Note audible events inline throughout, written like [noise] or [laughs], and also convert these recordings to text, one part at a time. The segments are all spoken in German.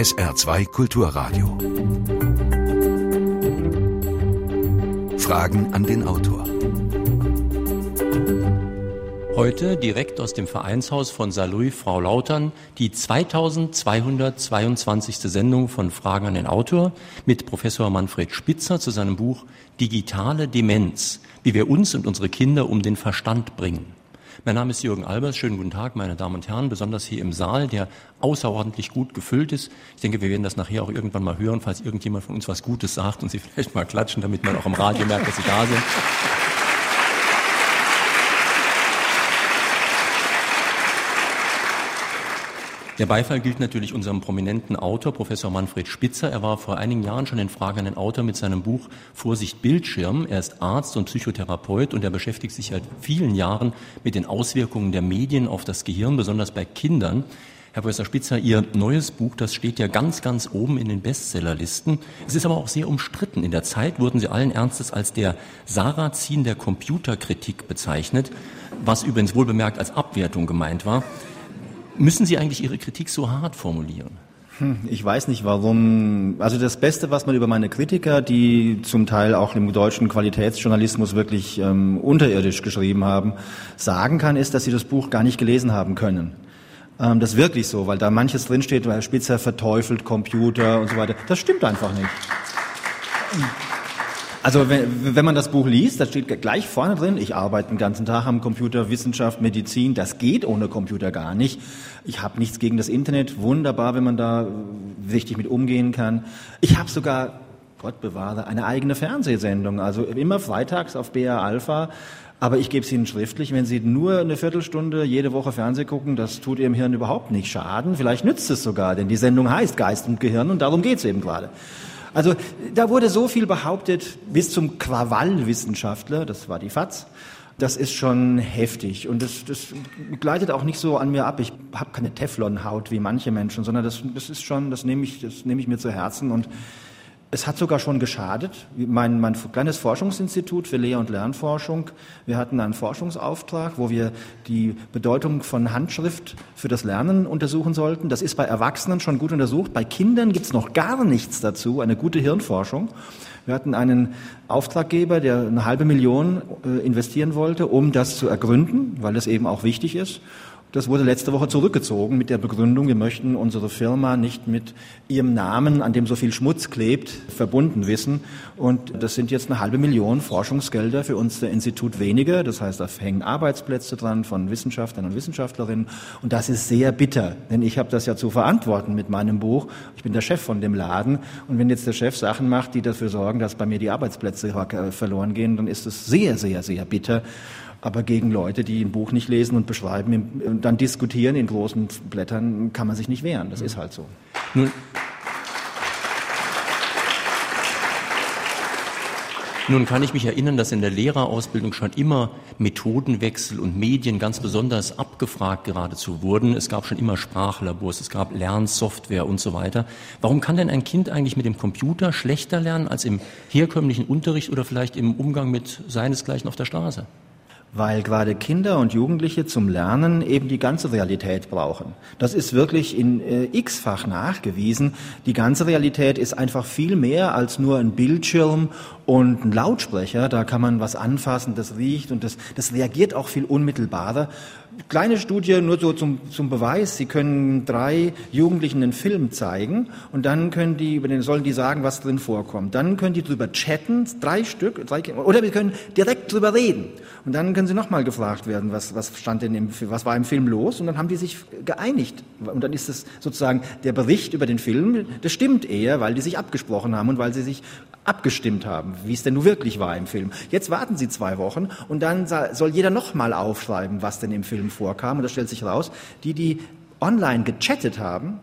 SR2 Kulturradio. Fragen an den Autor. Heute direkt aus dem Vereinshaus von Saarlouis Frau Lautern die 2222. Sendung von Fragen an den Autor mit Professor Manfred Spitzer zu seinem Buch Digitale Demenz, wie wir uns und unsere Kinder um den Verstand bringen. Mein Name ist Jürgen Albers. Schönen guten Tag, meine Damen und Herren, besonders hier im Saal, der außerordentlich gut gefüllt ist. Ich denke, wir werden das nachher auch irgendwann mal hören, falls irgendjemand von uns was Gutes sagt und Sie [laughs] vielleicht mal klatschen, damit man auch im Radio merkt, dass Sie da sind. Der Beifall gilt natürlich unserem prominenten Autor, Professor Manfred Spitzer. Er war vor einigen Jahren schon in Frage an den Autor mit seinem Buch Vorsicht Bildschirm. Er ist Arzt und Psychotherapeut und er beschäftigt sich seit vielen Jahren mit den Auswirkungen der Medien auf das Gehirn, besonders bei Kindern. Herr Professor Spitzer, Ihr neues Buch, das steht ja ganz, ganz oben in den Bestsellerlisten. Es ist aber auch sehr umstritten. In der Zeit wurden Sie allen Ernstes als der Sarazin der Computerkritik bezeichnet, was übrigens wohlbemerkt als Abwertung gemeint war. Müssen Sie eigentlich Ihre Kritik so hart formulieren? Hm, ich weiß nicht warum. Also das Beste, was man über meine Kritiker, die zum Teil auch im deutschen Qualitätsjournalismus wirklich ähm, unterirdisch geschrieben haben, sagen kann, ist, dass sie das Buch gar nicht gelesen haben können. Ähm, das ist wirklich so, weil da manches drinsteht, weil Spitzer verteufelt Computer und so weiter. Das stimmt einfach nicht. Also wenn, wenn man das Buch liest, da steht gleich vorne drin, ich arbeite den ganzen Tag am Computer, Wissenschaft, Medizin, das geht ohne Computer gar nicht. Ich habe nichts gegen das Internet, wunderbar, wenn man da richtig mit umgehen kann. Ich habe sogar, Gott bewahre, eine eigene Fernsehsendung, also immer freitags auf BR Alpha. Aber ich gebe es Ihnen schriftlich, wenn Sie nur eine Viertelstunde jede Woche Fernsehen gucken, das tut Ihrem Hirn überhaupt nicht schaden. Vielleicht nützt es sogar, denn die Sendung heißt Geist und Gehirn und darum geht es eben gerade. Also da wurde so viel behauptet, bis zum Krawallwissenschaftler, das war die FAZ. Das ist schon heftig und das, das gleitet auch nicht so an mir ab. Ich habe keine Teflonhaut wie manche Menschen, sondern das, das ist schon, das nehme ich, das nehme ich mir zu Herzen und es hat sogar schon geschadet. Mein, mein kleines Forschungsinstitut für Lehr- und Lernforschung, wir hatten einen Forschungsauftrag, wo wir die Bedeutung von Handschrift für das Lernen untersuchen sollten. Das ist bei Erwachsenen schon gut untersucht. Bei Kindern gibt es noch gar nichts dazu, eine gute Hirnforschung. Wir hatten einen Auftraggeber, der eine halbe Million äh, investieren wollte, um das zu ergründen, weil das eben auch wichtig ist. Das wurde letzte Woche zurückgezogen mit der Begründung, wir möchten unsere Firma nicht mit ihrem Namen, an dem so viel Schmutz klebt, verbunden wissen. Und das sind jetzt eine halbe Million Forschungsgelder für unser Institut weniger. Das heißt, da hängen Arbeitsplätze dran von Wissenschaftlern und Wissenschaftlerinnen. Und das ist sehr bitter, denn ich habe das ja zu verantworten mit meinem Buch. Ich bin der Chef von dem Laden. Und wenn jetzt der Chef Sachen macht, die dafür sorgen, dass bei mir die Arbeitsplätze verloren gehen, dann ist es sehr, sehr, sehr bitter. Aber gegen Leute, die ein Buch nicht lesen und beschreiben und dann diskutieren in großen Blättern, kann man sich nicht wehren. Das ist halt so. Nun, Nun kann ich mich erinnern, dass in der Lehrerausbildung schon immer Methodenwechsel und Medien ganz besonders abgefragt geradezu wurden. Es gab schon immer Sprachlabors, es gab Lernsoftware und so weiter. Warum kann denn ein Kind eigentlich mit dem Computer schlechter lernen als im herkömmlichen Unterricht oder vielleicht im Umgang mit seinesgleichen auf der Straße? Weil gerade Kinder und Jugendliche zum Lernen eben die ganze Realität brauchen. Das ist wirklich in äh, x-fach nachgewiesen. Die ganze Realität ist einfach viel mehr als nur ein Bildschirm und ein Lautsprecher. Da kann man was anfassen, das riecht und das, das reagiert auch viel unmittelbarer. Kleine Studie nur so zum, zum Beweis. Sie können drei Jugendlichen einen Film zeigen und dann können die, über den sollen die sagen, was drin vorkommt. Dann können die drüber chatten, drei Stück, drei, oder wir können direkt drüber reden. Und dann können sie nochmal gefragt werden, was, was stand denn im, was war im Film los? Und dann haben die sich geeinigt. Und dann ist es sozusagen der Bericht über den Film, das stimmt eher, weil die sich abgesprochen haben und weil sie sich abgestimmt haben, wie es denn nun wirklich war im Film. Jetzt warten sie zwei Wochen und dann soll jeder nochmal aufschreiben, was denn im Film vorkam. Und das stellt sich raus, die, die online gechattet haben,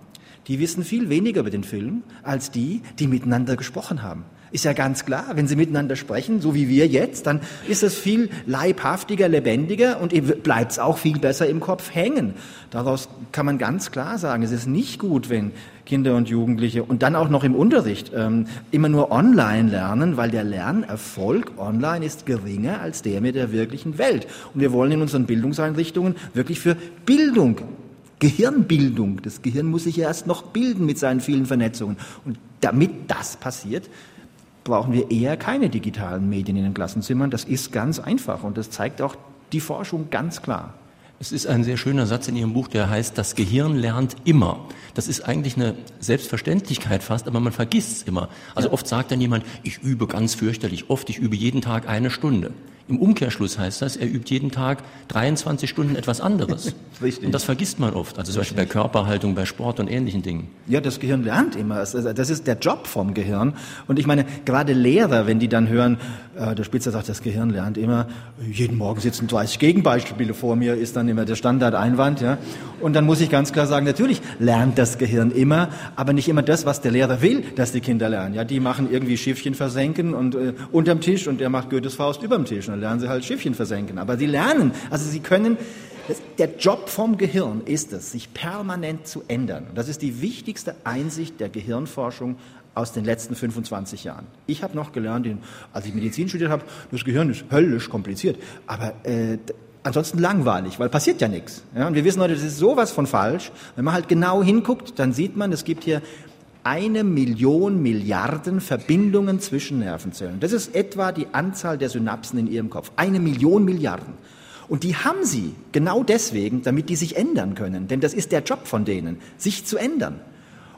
die wissen viel weniger über den Film als die, die miteinander gesprochen haben. Ist ja ganz klar, wenn sie miteinander sprechen, so wie wir jetzt, dann ist es viel leibhaftiger, lebendiger und bleibt es auch viel besser im Kopf hängen. Daraus kann man ganz klar sagen, es ist nicht gut, wenn Kinder und Jugendliche und dann auch noch im Unterricht ähm, immer nur online lernen, weil der Lernerfolg online ist geringer als der mit der wirklichen Welt. Und wir wollen in unseren Bildungseinrichtungen wirklich für Bildung Gehirnbildung. Das Gehirn muss sich ja erst noch bilden mit seinen vielen Vernetzungen. Und damit das passiert, brauchen wir eher keine digitalen Medien in den Klassenzimmern. Das ist ganz einfach und das zeigt auch die Forschung ganz klar. Es ist ein sehr schöner Satz in Ihrem Buch, der heißt, das Gehirn lernt immer. Das ist eigentlich eine Selbstverständlichkeit fast, aber man vergisst es immer. Also ja. oft sagt dann jemand, ich übe ganz fürchterlich oft, ich übe jeden Tag eine Stunde. Im Umkehrschluss heißt das, er übt jeden Tag 23 Stunden etwas anderes. [laughs] Richtig. Und das vergisst man oft. Also zum Beispiel bei Körperhaltung, bei Sport und ähnlichen Dingen. Ja, das Gehirn lernt immer. Das ist der Job vom Gehirn. Und ich meine, gerade Lehrer, wenn die dann hören, äh, der Spitzer sagt, das Gehirn lernt immer, jeden Morgen sitzen 30 Gegenbeispiele vor mir, ist dann immer der Standardeinwand. Ja. Und dann muss ich ganz klar sagen, natürlich lernt das Gehirn immer, aber nicht immer das, was der Lehrer will, dass die Kinder lernen. Ja, die machen irgendwie Schiffchen versenken und äh, unterm Tisch und der macht Goethes Faust überm Tisch. Und dann lernen sie halt Schiffchen versenken. Aber sie lernen, also sie können, der Job vom Gehirn ist es, sich permanent zu ändern. Das ist die wichtigste Einsicht der Gehirnforschung aus den letzten 25 Jahren. Ich habe noch gelernt, als ich Medizin studiert habe, das Gehirn ist höllisch kompliziert. Aber äh, ansonsten langweilig, weil passiert ja nichts. Ja, und wir wissen heute, das ist sowas von falsch. Wenn man halt genau hinguckt, dann sieht man, es gibt hier eine Million Milliarden Verbindungen zwischen Nervenzellen. Das ist etwa die Anzahl der Synapsen in Ihrem Kopf. Eine Million Milliarden. Und die haben Sie genau deswegen, damit die sich ändern können. Denn das ist der Job von denen, sich zu ändern.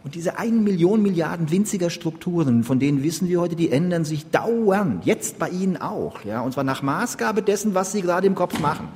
Und diese eine Million Milliarden winziger Strukturen, von denen wissen wir heute, die ändern sich dauernd, jetzt bei Ihnen auch, ja, und zwar nach Maßgabe dessen, was Sie gerade im Kopf machen.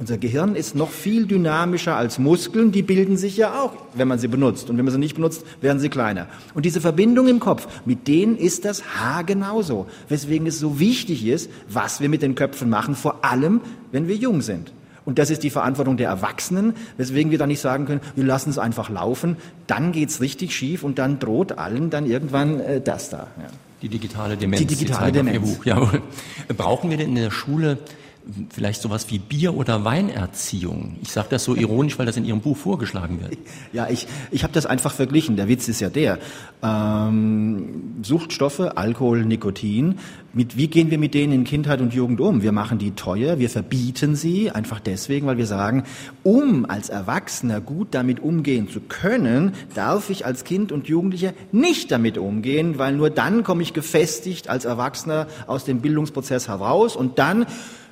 Unser Gehirn ist noch viel dynamischer als Muskeln, die bilden sich ja auch, wenn man sie benutzt. Und wenn man sie nicht benutzt, werden sie kleiner. Und diese Verbindung im Kopf, mit denen ist das Haar genauso. Weswegen es so wichtig ist, was wir mit den Köpfen machen, vor allem, wenn wir jung sind. Und das ist die Verantwortung der Erwachsenen, weswegen wir da nicht sagen können, wir lassen es einfach laufen, dann geht's richtig schief und dann droht allen dann irgendwann äh, das da. Ja. Die digitale Demenz. Die digitale Demenz. Buch. Jawohl. Brauchen wir denn in der Schule vielleicht sowas wie Bier- oder Weinerziehung. Ich sage das so [laughs] ironisch, weil das in Ihrem Buch vorgeschlagen wird. Ja, ich, ich habe das einfach verglichen. Der Witz ist ja der. Ähm, Suchtstoffe, Alkohol, Nikotin, mit, wie gehen wir mit denen in Kindheit und Jugend um? Wir machen die teuer, wir verbieten sie, einfach deswegen, weil wir sagen, um als Erwachsener gut damit umgehen zu können, darf ich als Kind und Jugendlicher nicht damit umgehen, weil nur dann komme ich gefestigt als Erwachsener aus dem Bildungsprozess heraus und dann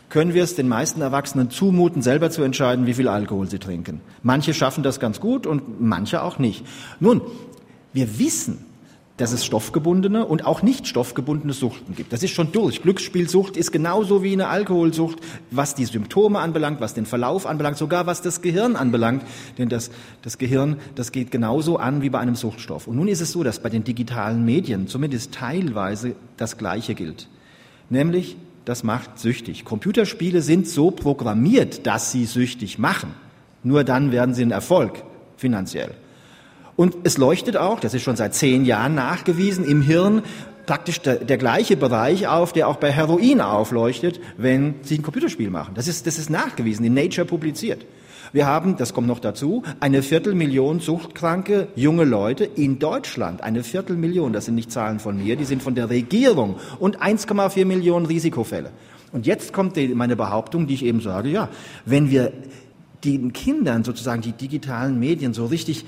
können wir es den meisten Erwachsenen zumuten, selber zu entscheiden, wie viel Alkohol sie trinken. Manche schaffen das ganz gut und manche auch nicht. Nun, wir wissen, dass es stoffgebundene und auch nicht stoffgebundene Suchten gibt. Das ist schon durch. Glücksspielsucht ist genauso wie eine Alkoholsucht, was die Symptome anbelangt, was den Verlauf anbelangt, sogar was das Gehirn anbelangt. Denn das, das Gehirn, das geht genauso an wie bei einem Suchtstoff. Und nun ist es so, dass bei den digitalen Medien zumindest teilweise das Gleiche gilt. Nämlich, das macht süchtig. Computerspiele sind so programmiert, dass sie süchtig machen. Nur dann werden sie ein Erfolg finanziell. Und es leuchtet auch, das ist schon seit zehn Jahren nachgewiesen, im Hirn praktisch der, der, gleiche Bereich auf, der auch bei Heroin aufleuchtet, wenn Sie ein Computerspiel machen. Das ist, das ist nachgewiesen, in Nature publiziert. Wir haben, das kommt noch dazu, eine Viertelmillion suchtkranke junge Leute in Deutschland. Eine Viertelmillion, das sind nicht Zahlen von mir, die sind von der Regierung. Und 1,4 Millionen Risikofälle. Und jetzt kommt meine Behauptung, die ich eben sage, ja, wenn wir den Kindern sozusagen die digitalen Medien so richtig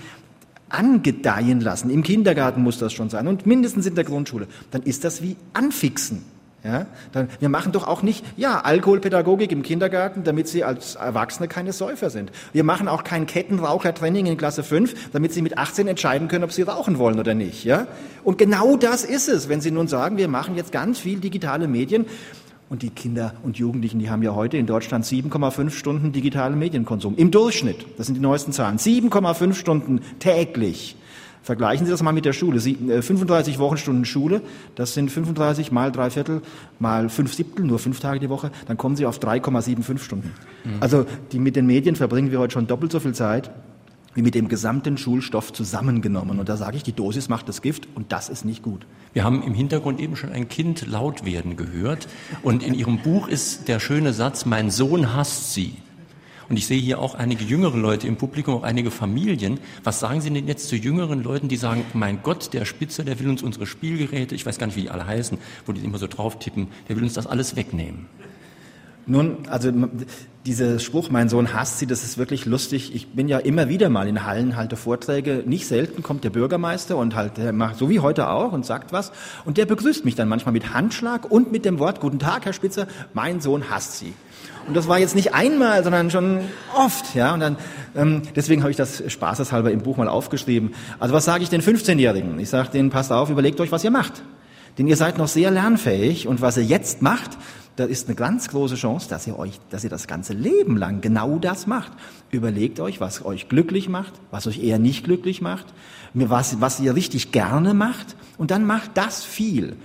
angedeihen lassen, im Kindergarten muss das schon sein und mindestens in der Grundschule, dann ist das wie anfixen. Ja, dann, wir machen doch auch nicht, ja, Alkoholpädagogik im Kindergarten, damit sie als Erwachsene keine Säufer sind. Wir machen auch kein Kettenrauchertraining in Klasse 5, damit sie mit 18 entscheiden können, ob sie rauchen wollen oder nicht. Ja? Und genau das ist es, wenn Sie nun sagen, wir machen jetzt ganz viel digitale Medien. Und die Kinder und Jugendlichen, die haben ja heute in Deutschland 7,5 Stunden digitalen Medienkonsum. Im Durchschnitt. Das sind die neuesten Zahlen. 7,5 Stunden täglich. Vergleichen Sie das mal mit der Schule. Sie, äh, 35 Wochenstunden Schule, das sind 35 mal drei Viertel mal fünf Siebtel, nur fünf Tage die Woche, dann kommen Sie auf 3,75 Stunden. Mhm. Also die, mit den Medien verbringen wir heute schon doppelt so viel Zeit wie mit dem gesamten Schulstoff zusammengenommen. Und da sage ich, die Dosis macht das Gift und das ist nicht gut. Wir haben im Hintergrund eben schon ein Kind laut werden gehört. Und in Ihrem Buch ist der schöne Satz, mein Sohn hasst Sie. Und ich sehe hier auch einige jüngere Leute im Publikum, auch einige Familien. Was sagen Sie denn jetzt zu jüngeren Leuten, die sagen, mein Gott, der Spitzer, der will uns unsere Spielgeräte, ich weiß gar nicht, wie die alle heißen, wo die immer so drauf tippen, der will uns das alles wegnehmen? Nun, also dieser Spruch, mein Sohn hasst sie, das ist wirklich lustig. Ich bin ja immer wieder mal in Hallen, halte Vorträge. Nicht selten kommt der Bürgermeister und halt, der macht so wie heute auch und sagt was. Und der begrüßt mich dann manchmal mit Handschlag und mit dem Wort, guten Tag, Herr Spitzer, mein Sohn hasst sie. Und das war jetzt nicht einmal, sondern schon oft, ja. Und dann, ähm, deswegen habe ich das spaßeshalber im Buch mal aufgeschrieben. Also was sage ich den 15-Jährigen? Ich sage denen, passt auf, überlegt euch, was ihr macht. Denn ihr seid noch sehr lernfähig und was ihr jetzt macht, da ist eine ganz große Chance, dass ihr euch, dass ihr das ganze Leben lang genau das macht. Überlegt euch, was euch glücklich macht, was euch eher nicht glücklich macht, was, was ihr richtig gerne macht und dann macht das viel.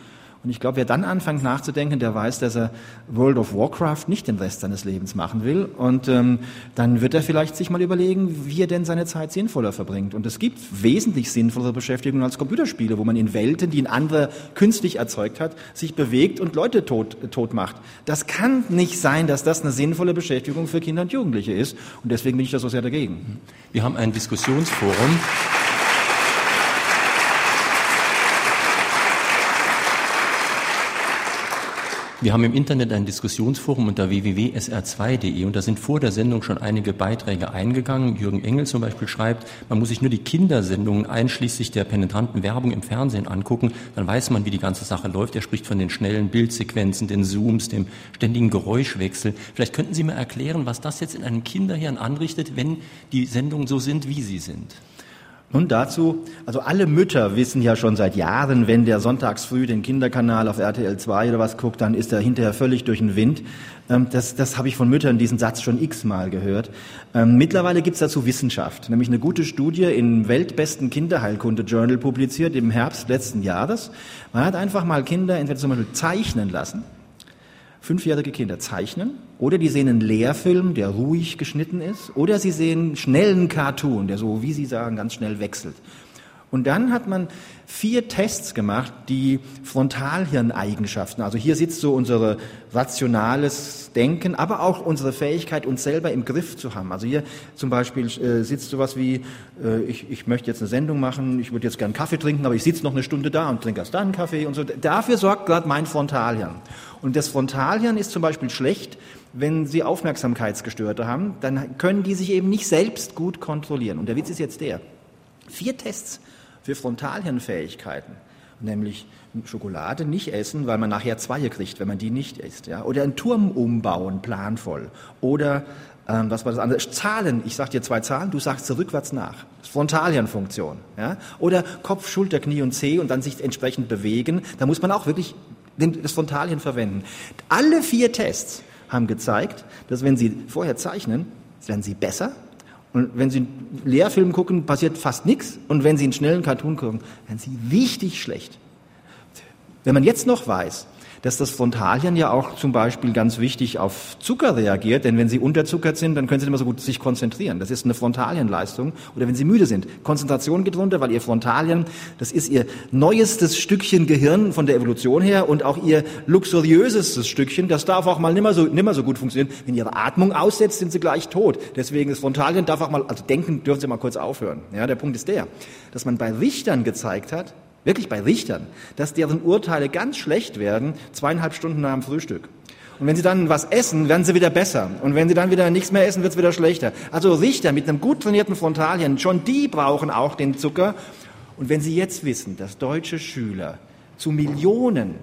Und ich glaube, wer dann anfängt nachzudenken, der weiß, dass er World of Warcraft nicht den Rest seines Lebens machen will. Und ähm, dann wird er vielleicht sich mal überlegen, wie er denn seine Zeit sinnvoller verbringt. Und es gibt wesentlich sinnvollere Beschäftigungen als Computerspiele, wo man in Welten, die ein anderer künstlich erzeugt hat, sich bewegt und Leute tot, tot macht. Das kann nicht sein, dass das eine sinnvolle Beschäftigung für Kinder und Jugendliche ist. Und deswegen bin ich da so sehr dagegen. Wir haben ein Diskussionsforum. Wir haben im Internet ein Diskussionsforum unter www.sr2.de und da sind vor der Sendung schon einige Beiträge eingegangen. Jürgen Engel zum Beispiel schreibt, man muss sich nur die Kindersendungen einschließlich der penetranten Werbung im Fernsehen angucken, dann weiß man, wie die ganze Sache läuft. Er spricht von den schnellen Bildsequenzen, den Zooms, dem ständigen Geräuschwechsel. Vielleicht könnten Sie mir erklären, was das jetzt in einem Kinderhirn anrichtet, wenn die Sendungen so sind, wie sie sind. Nun dazu, also alle Mütter wissen ja schon seit Jahren, wenn der sonntags früh den Kinderkanal auf RTL 2 oder was guckt, dann ist er hinterher völlig durch den Wind. Ähm, das, das habe ich von Müttern diesen Satz schon x-mal gehört. Ähm, mittlerweile gibt es dazu Wissenschaft, nämlich eine gute Studie im weltbesten Kinderheilkunde-Journal publiziert im Herbst letzten Jahres. Man hat einfach mal Kinder entweder zum Beispiel zeichnen lassen fünfjährige Kinder zeichnen oder die sehen einen Lehrfilm, der ruhig geschnitten ist oder sie sehen schnellen Cartoon, der so, wie Sie sagen, ganz schnell wechselt. Und dann hat man vier Tests gemacht, die Frontalhirneigenschaften, also hier sitzt so unser rationales Denken, aber auch unsere Fähigkeit, uns selber im Griff zu haben. Also hier zum Beispiel äh, sitzt sowas wie, äh, ich, ich möchte jetzt eine Sendung machen, ich würde jetzt gern Kaffee trinken, aber ich sitze noch eine Stunde da und trinke erst dann Kaffee und so. Dafür sorgt gerade mein Frontalhirn. Und das Frontalhirn ist zum Beispiel schlecht, wenn Sie Aufmerksamkeitsgestörte haben, dann können die sich eben nicht selbst gut kontrollieren. Und der Witz ist jetzt der. Vier Tests für Frontalhirnfähigkeiten, nämlich Schokolade nicht essen, weil man nachher Zweie kriegt, wenn man die nicht isst, ja, oder einen Turm umbauen, planvoll, oder ähm, was war das andere? Zahlen. Ich sag dir zwei Zahlen, du sagst rückwärts nach. Frontalhirnfunktion, ja, oder Kopf, Schulter, Knie und Zeh und dann sich entsprechend bewegen. Da muss man auch wirklich das Frontalhirn verwenden. Alle vier Tests haben gezeigt, dass wenn Sie vorher zeichnen, werden Sie besser und wenn Sie einen Lehrfilm gucken, passiert fast nichts. Und wenn Sie einen schnellen Cartoon gucken, werden Sie richtig schlecht. Wenn man jetzt noch weiß, dass das Frontalhirn ja auch zum Beispiel ganz wichtig auf Zucker reagiert, denn wenn Sie unterzuckert sind, dann können Sie nicht mehr so gut sich konzentrieren. Das ist eine Frontalhirnleistung. Oder wenn Sie müde sind. Konzentration geht runter, weil Ihr Frontalhirn, das ist Ihr neuestes Stückchen Gehirn von der Evolution her und auch Ihr luxuriösestes Stückchen. Das darf auch mal nimmer so, nimmer so gut funktionieren. Wenn Ihre Atmung aussetzt, sind Sie gleich tot. Deswegen das Frontalhirn darf auch mal, also denken dürfen Sie mal kurz aufhören. Ja, der Punkt ist der, dass man bei Richtern gezeigt hat, wirklich bei Richtern, dass deren Urteile ganz schlecht werden, zweieinhalb Stunden nach dem Frühstück. Und wenn sie dann was essen, werden sie wieder besser. Und wenn sie dann wieder nichts mehr essen, wird es wieder schlechter. Also Richter mit einem gut trainierten Frontalien, schon die brauchen auch den Zucker. Und wenn Sie jetzt wissen, dass deutsche Schüler zu Millionen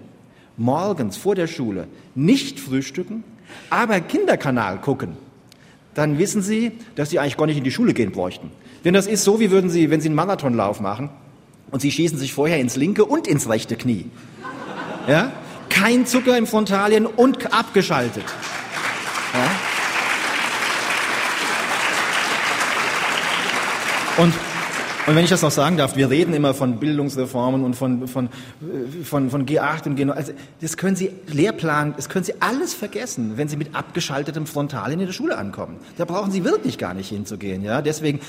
morgens vor der Schule nicht frühstücken, aber Kinderkanal gucken, dann wissen Sie, dass Sie eigentlich gar nicht in die Schule gehen bräuchten. Denn das ist so, wie würden Sie, wenn Sie einen Marathonlauf machen, und sie schießen sich vorher ins linke und ins rechte Knie. Ja? Kein Zucker im Frontalien und abgeschaltet. Ja? Und, und wenn ich das noch sagen darf, wir reden immer von Bildungsreformen und von, von, von, von G8 und G9. Also das können Sie, Lehrplan, das können Sie alles vergessen, wenn Sie mit abgeschaltetem Frontalien in der Schule ankommen. Da brauchen Sie wirklich gar nicht hinzugehen. Ja? Deswegen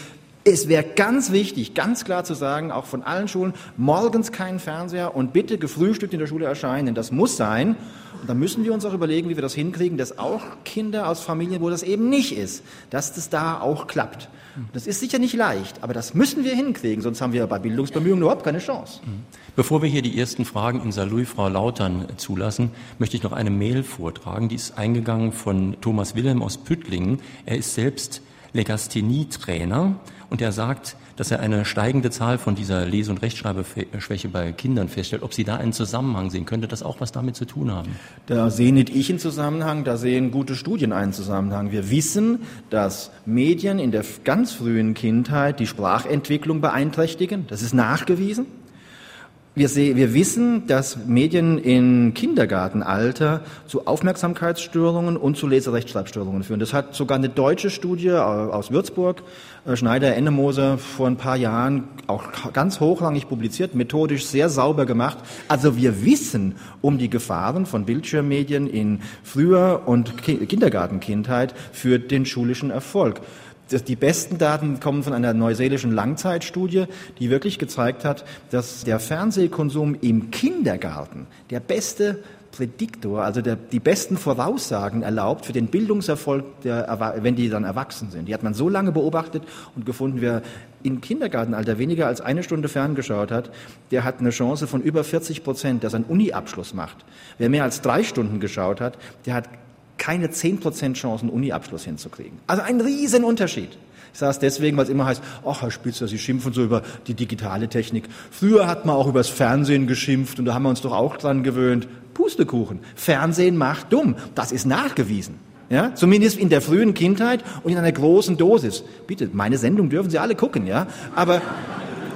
Es wäre ganz wichtig, ganz klar zu sagen, auch von allen Schulen, morgens keinen Fernseher und bitte gefrühstückt in der Schule erscheinen. Das muss sein. Und da müssen wir uns auch überlegen, wie wir das hinkriegen, dass auch Kinder aus Familien, wo das eben nicht ist, dass das da auch klappt. Das ist sicher nicht leicht, aber das müssen wir hinkriegen, sonst haben wir bei Bildungsbemühungen überhaupt keine Chance. Bevor wir hier die ersten Fragen in Saarlouis Frau Lautern zulassen, möchte ich noch eine Mail vortragen. Die ist eingegangen von Thomas Wilhelm aus Püttlingen. Er ist selbst Legasthenie-Trainer und er sagt, dass er eine steigende Zahl von dieser Lese- und Rechtschreibeschwäche bei Kindern feststellt. Ob Sie da einen Zusammenhang sehen, könnte das auch was damit zu tun haben? Da sehe nicht ich einen Zusammenhang, da sehen gute Studien einen Zusammenhang. Wir wissen, dass Medien in der ganz frühen Kindheit die Sprachentwicklung beeinträchtigen. Das ist nachgewiesen. Wir, sehen, wir wissen, dass Medien in Kindergartenalter zu Aufmerksamkeitsstörungen und zu Leserechtschreibstörungen führen. Das hat sogar eine deutsche Studie aus Würzburg, äh, Schneider Ennemoser, vor ein paar Jahren auch ganz hochrangig publiziert, methodisch sehr sauber gemacht. Also wir wissen um die Gefahren von Bildschirmmedien in früher und Kindergartenkindheit für den schulischen Erfolg die besten Daten kommen von einer neuseelischen Langzeitstudie, die wirklich gezeigt hat, dass der Fernsehkonsum im Kindergarten der beste Prädiktor, also der, die besten Voraussagen erlaubt für den Bildungserfolg, der, wenn die dann erwachsen sind. Die hat man so lange beobachtet und gefunden, wer im Kindergartenalter weniger als eine Stunde ferngeschaut hat, der hat eine Chance von über 40 Prozent, dass er einen Uni-Abschluss macht. Wer mehr als drei Stunden geschaut hat, der hat keine 10% Chance, einen Uni-Abschluss hinzukriegen. Also ein Riesenunterschied. Ich sage es deswegen, weil es immer heißt, ach Herr Spitzer, Sie schimpfen so über die digitale Technik. Früher hat man auch übers Fernsehen geschimpft und da haben wir uns doch auch dran gewöhnt. Pustekuchen. Fernsehen macht dumm. Das ist nachgewiesen. Ja, zumindest in der frühen Kindheit und in einer großen Dosis. Bitte, meine Sendung dürfen Sie alle gucken, ja. Aber,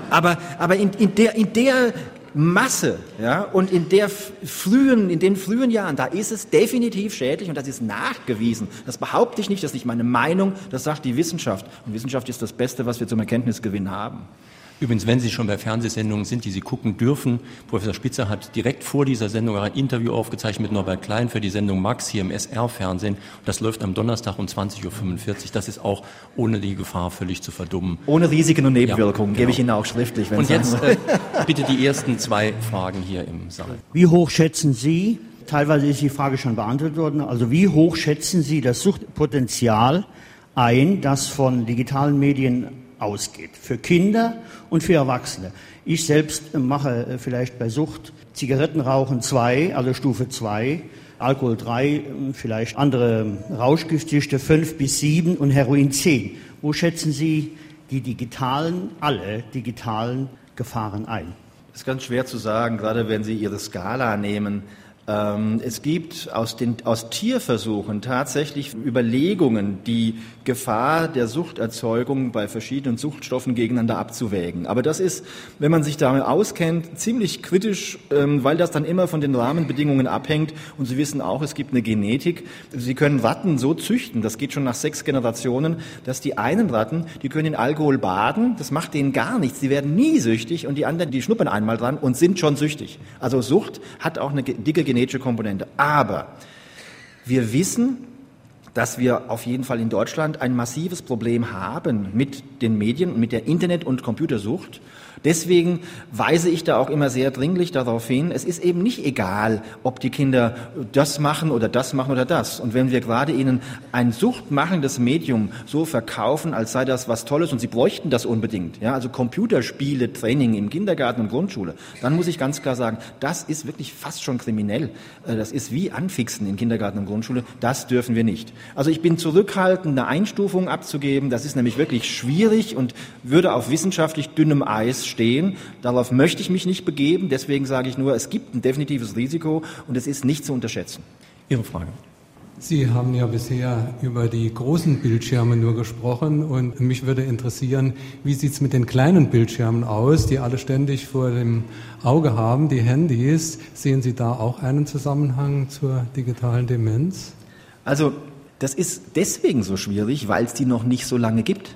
aber, aber in, in, der, in der Masse, ja, und in der frühen, in den frühen Jahren, da ist es definitiv schädlich und das ist nachgewiesen. Das behaupte ich nicht, das ist nicht meine Meinung, das sagt die Wissenschaft. Und Wissenschaft ist das Beste, was wir zum Erkenntnisgewinn haben. Übrigens, wenn Sie schon bei Fernsehsendungen sind, die Sie gucken dürfen, Professor Spitzer hat direkt vor dieser Sendung ein Interview aufgezeichnet mit Norbert Klein für die Sendung Max hier im SR-Fernsehen. Das läuft am Donnerstag um 20.45 Uhr. Das ist auch ohne die Gefahr völlig zu verdummen. Ohne Risiken und Nebenwirkungen, ja, genau. gebe ich Ihnen auch schriftlich. Wenn und jetzt äh, [laughs] bitte die ersten zwei Fragen hier im Saal. Wie hoch schätzen Sie, teilweise ist die Frage schon beantwortet worden, also wie hoch schätzen Sie das Suchtpotenzial ein, das von digitalen Medien ausgeht. Für Kinder und für Erwachsene. Ich selbst mache äh, vielleicht bei Sucht Zigarettenrauchen 2, also Stufe 2, Alkohol 3, vielleicht andere Rauschgiftsüchte 5 bis 7 und Heroin 10. Wo schätzen Sie die digitalen, alle digitalen Gefahren ein? Das ist ganz schwer zu sagen, gerade wenn Sie Ihre Skala nehmen. Ähm, es gibt aus, den, aus Tierversuchen tatsächlich Überlegungen, die Gefahr der Suchterzeugung bei verschiedenen Suchtstoffen gegeneinander abzuwägen. Aber das ist, wenn man sich damit auskennt, ziemlich kritisch, ähm, weil das dann immer von den Rahmenbedingungen abhängt. Und Sie wissen auch, es gibt eine Genetik. Sie können Ratten so züchten, das geht schon nach sechs Generationen, dass die einen Ratten, die können in Alkohol baden, das macht denen gar nichts, die werden nie süchtig und die anderen, die schnuppern einmal dran und sind schon süchtig. Also Sucht hat auch eine dicke Genetik genetische Komponente. Aber wir wissen, dass wir auf jeden Fall in Deutschland ein massives Problem haben mit den Medien, mit der Internet- und Computersucht. Deswegen weise ich da auch immer sehr dringlich darauf hin, es ist eben nicht egal, ob die Kinder das machen oder das machen oder das. Und wenn wir gerade ihnen ein suchtmachendes Medium so verkaufen, als sei das was Tolles und sie bräuchten das unbedingt, ja, also Computerspiele, Training im Kindergarten und Grundschule, dann muss ich ganz klar sagen, das ist wirklich fast schon kriminell. Äh, das ist wie Anfixen in Kindergarten und Grundschule. Das dürfen wir nicht. Also ich bin zurückhaltend, eine Einstufung abzugeben. Das ist nämlich wirklich schwierig und würde auf wissenschaftlich dünnem Eis stehen. Darauf möchte ich mich nicht begeben. Deswegen sage ich nur, es gibt ein definitives Risiko und es ist nicht zu unterschätzen. Ihre Frage. Sie haben ja bisher über die großen Bildschirme nur gesprochen und mich würde interessieren, wie sieht es mit den kleinen Bildschirmen aus, die alle ständig vor dem Auge haben, die Handys. Sehen Sie da auch einen Zusammenhang zur digitalen Demenz? Also das ist deswegen so schwierig, weil es die noch nicht so lange gibt.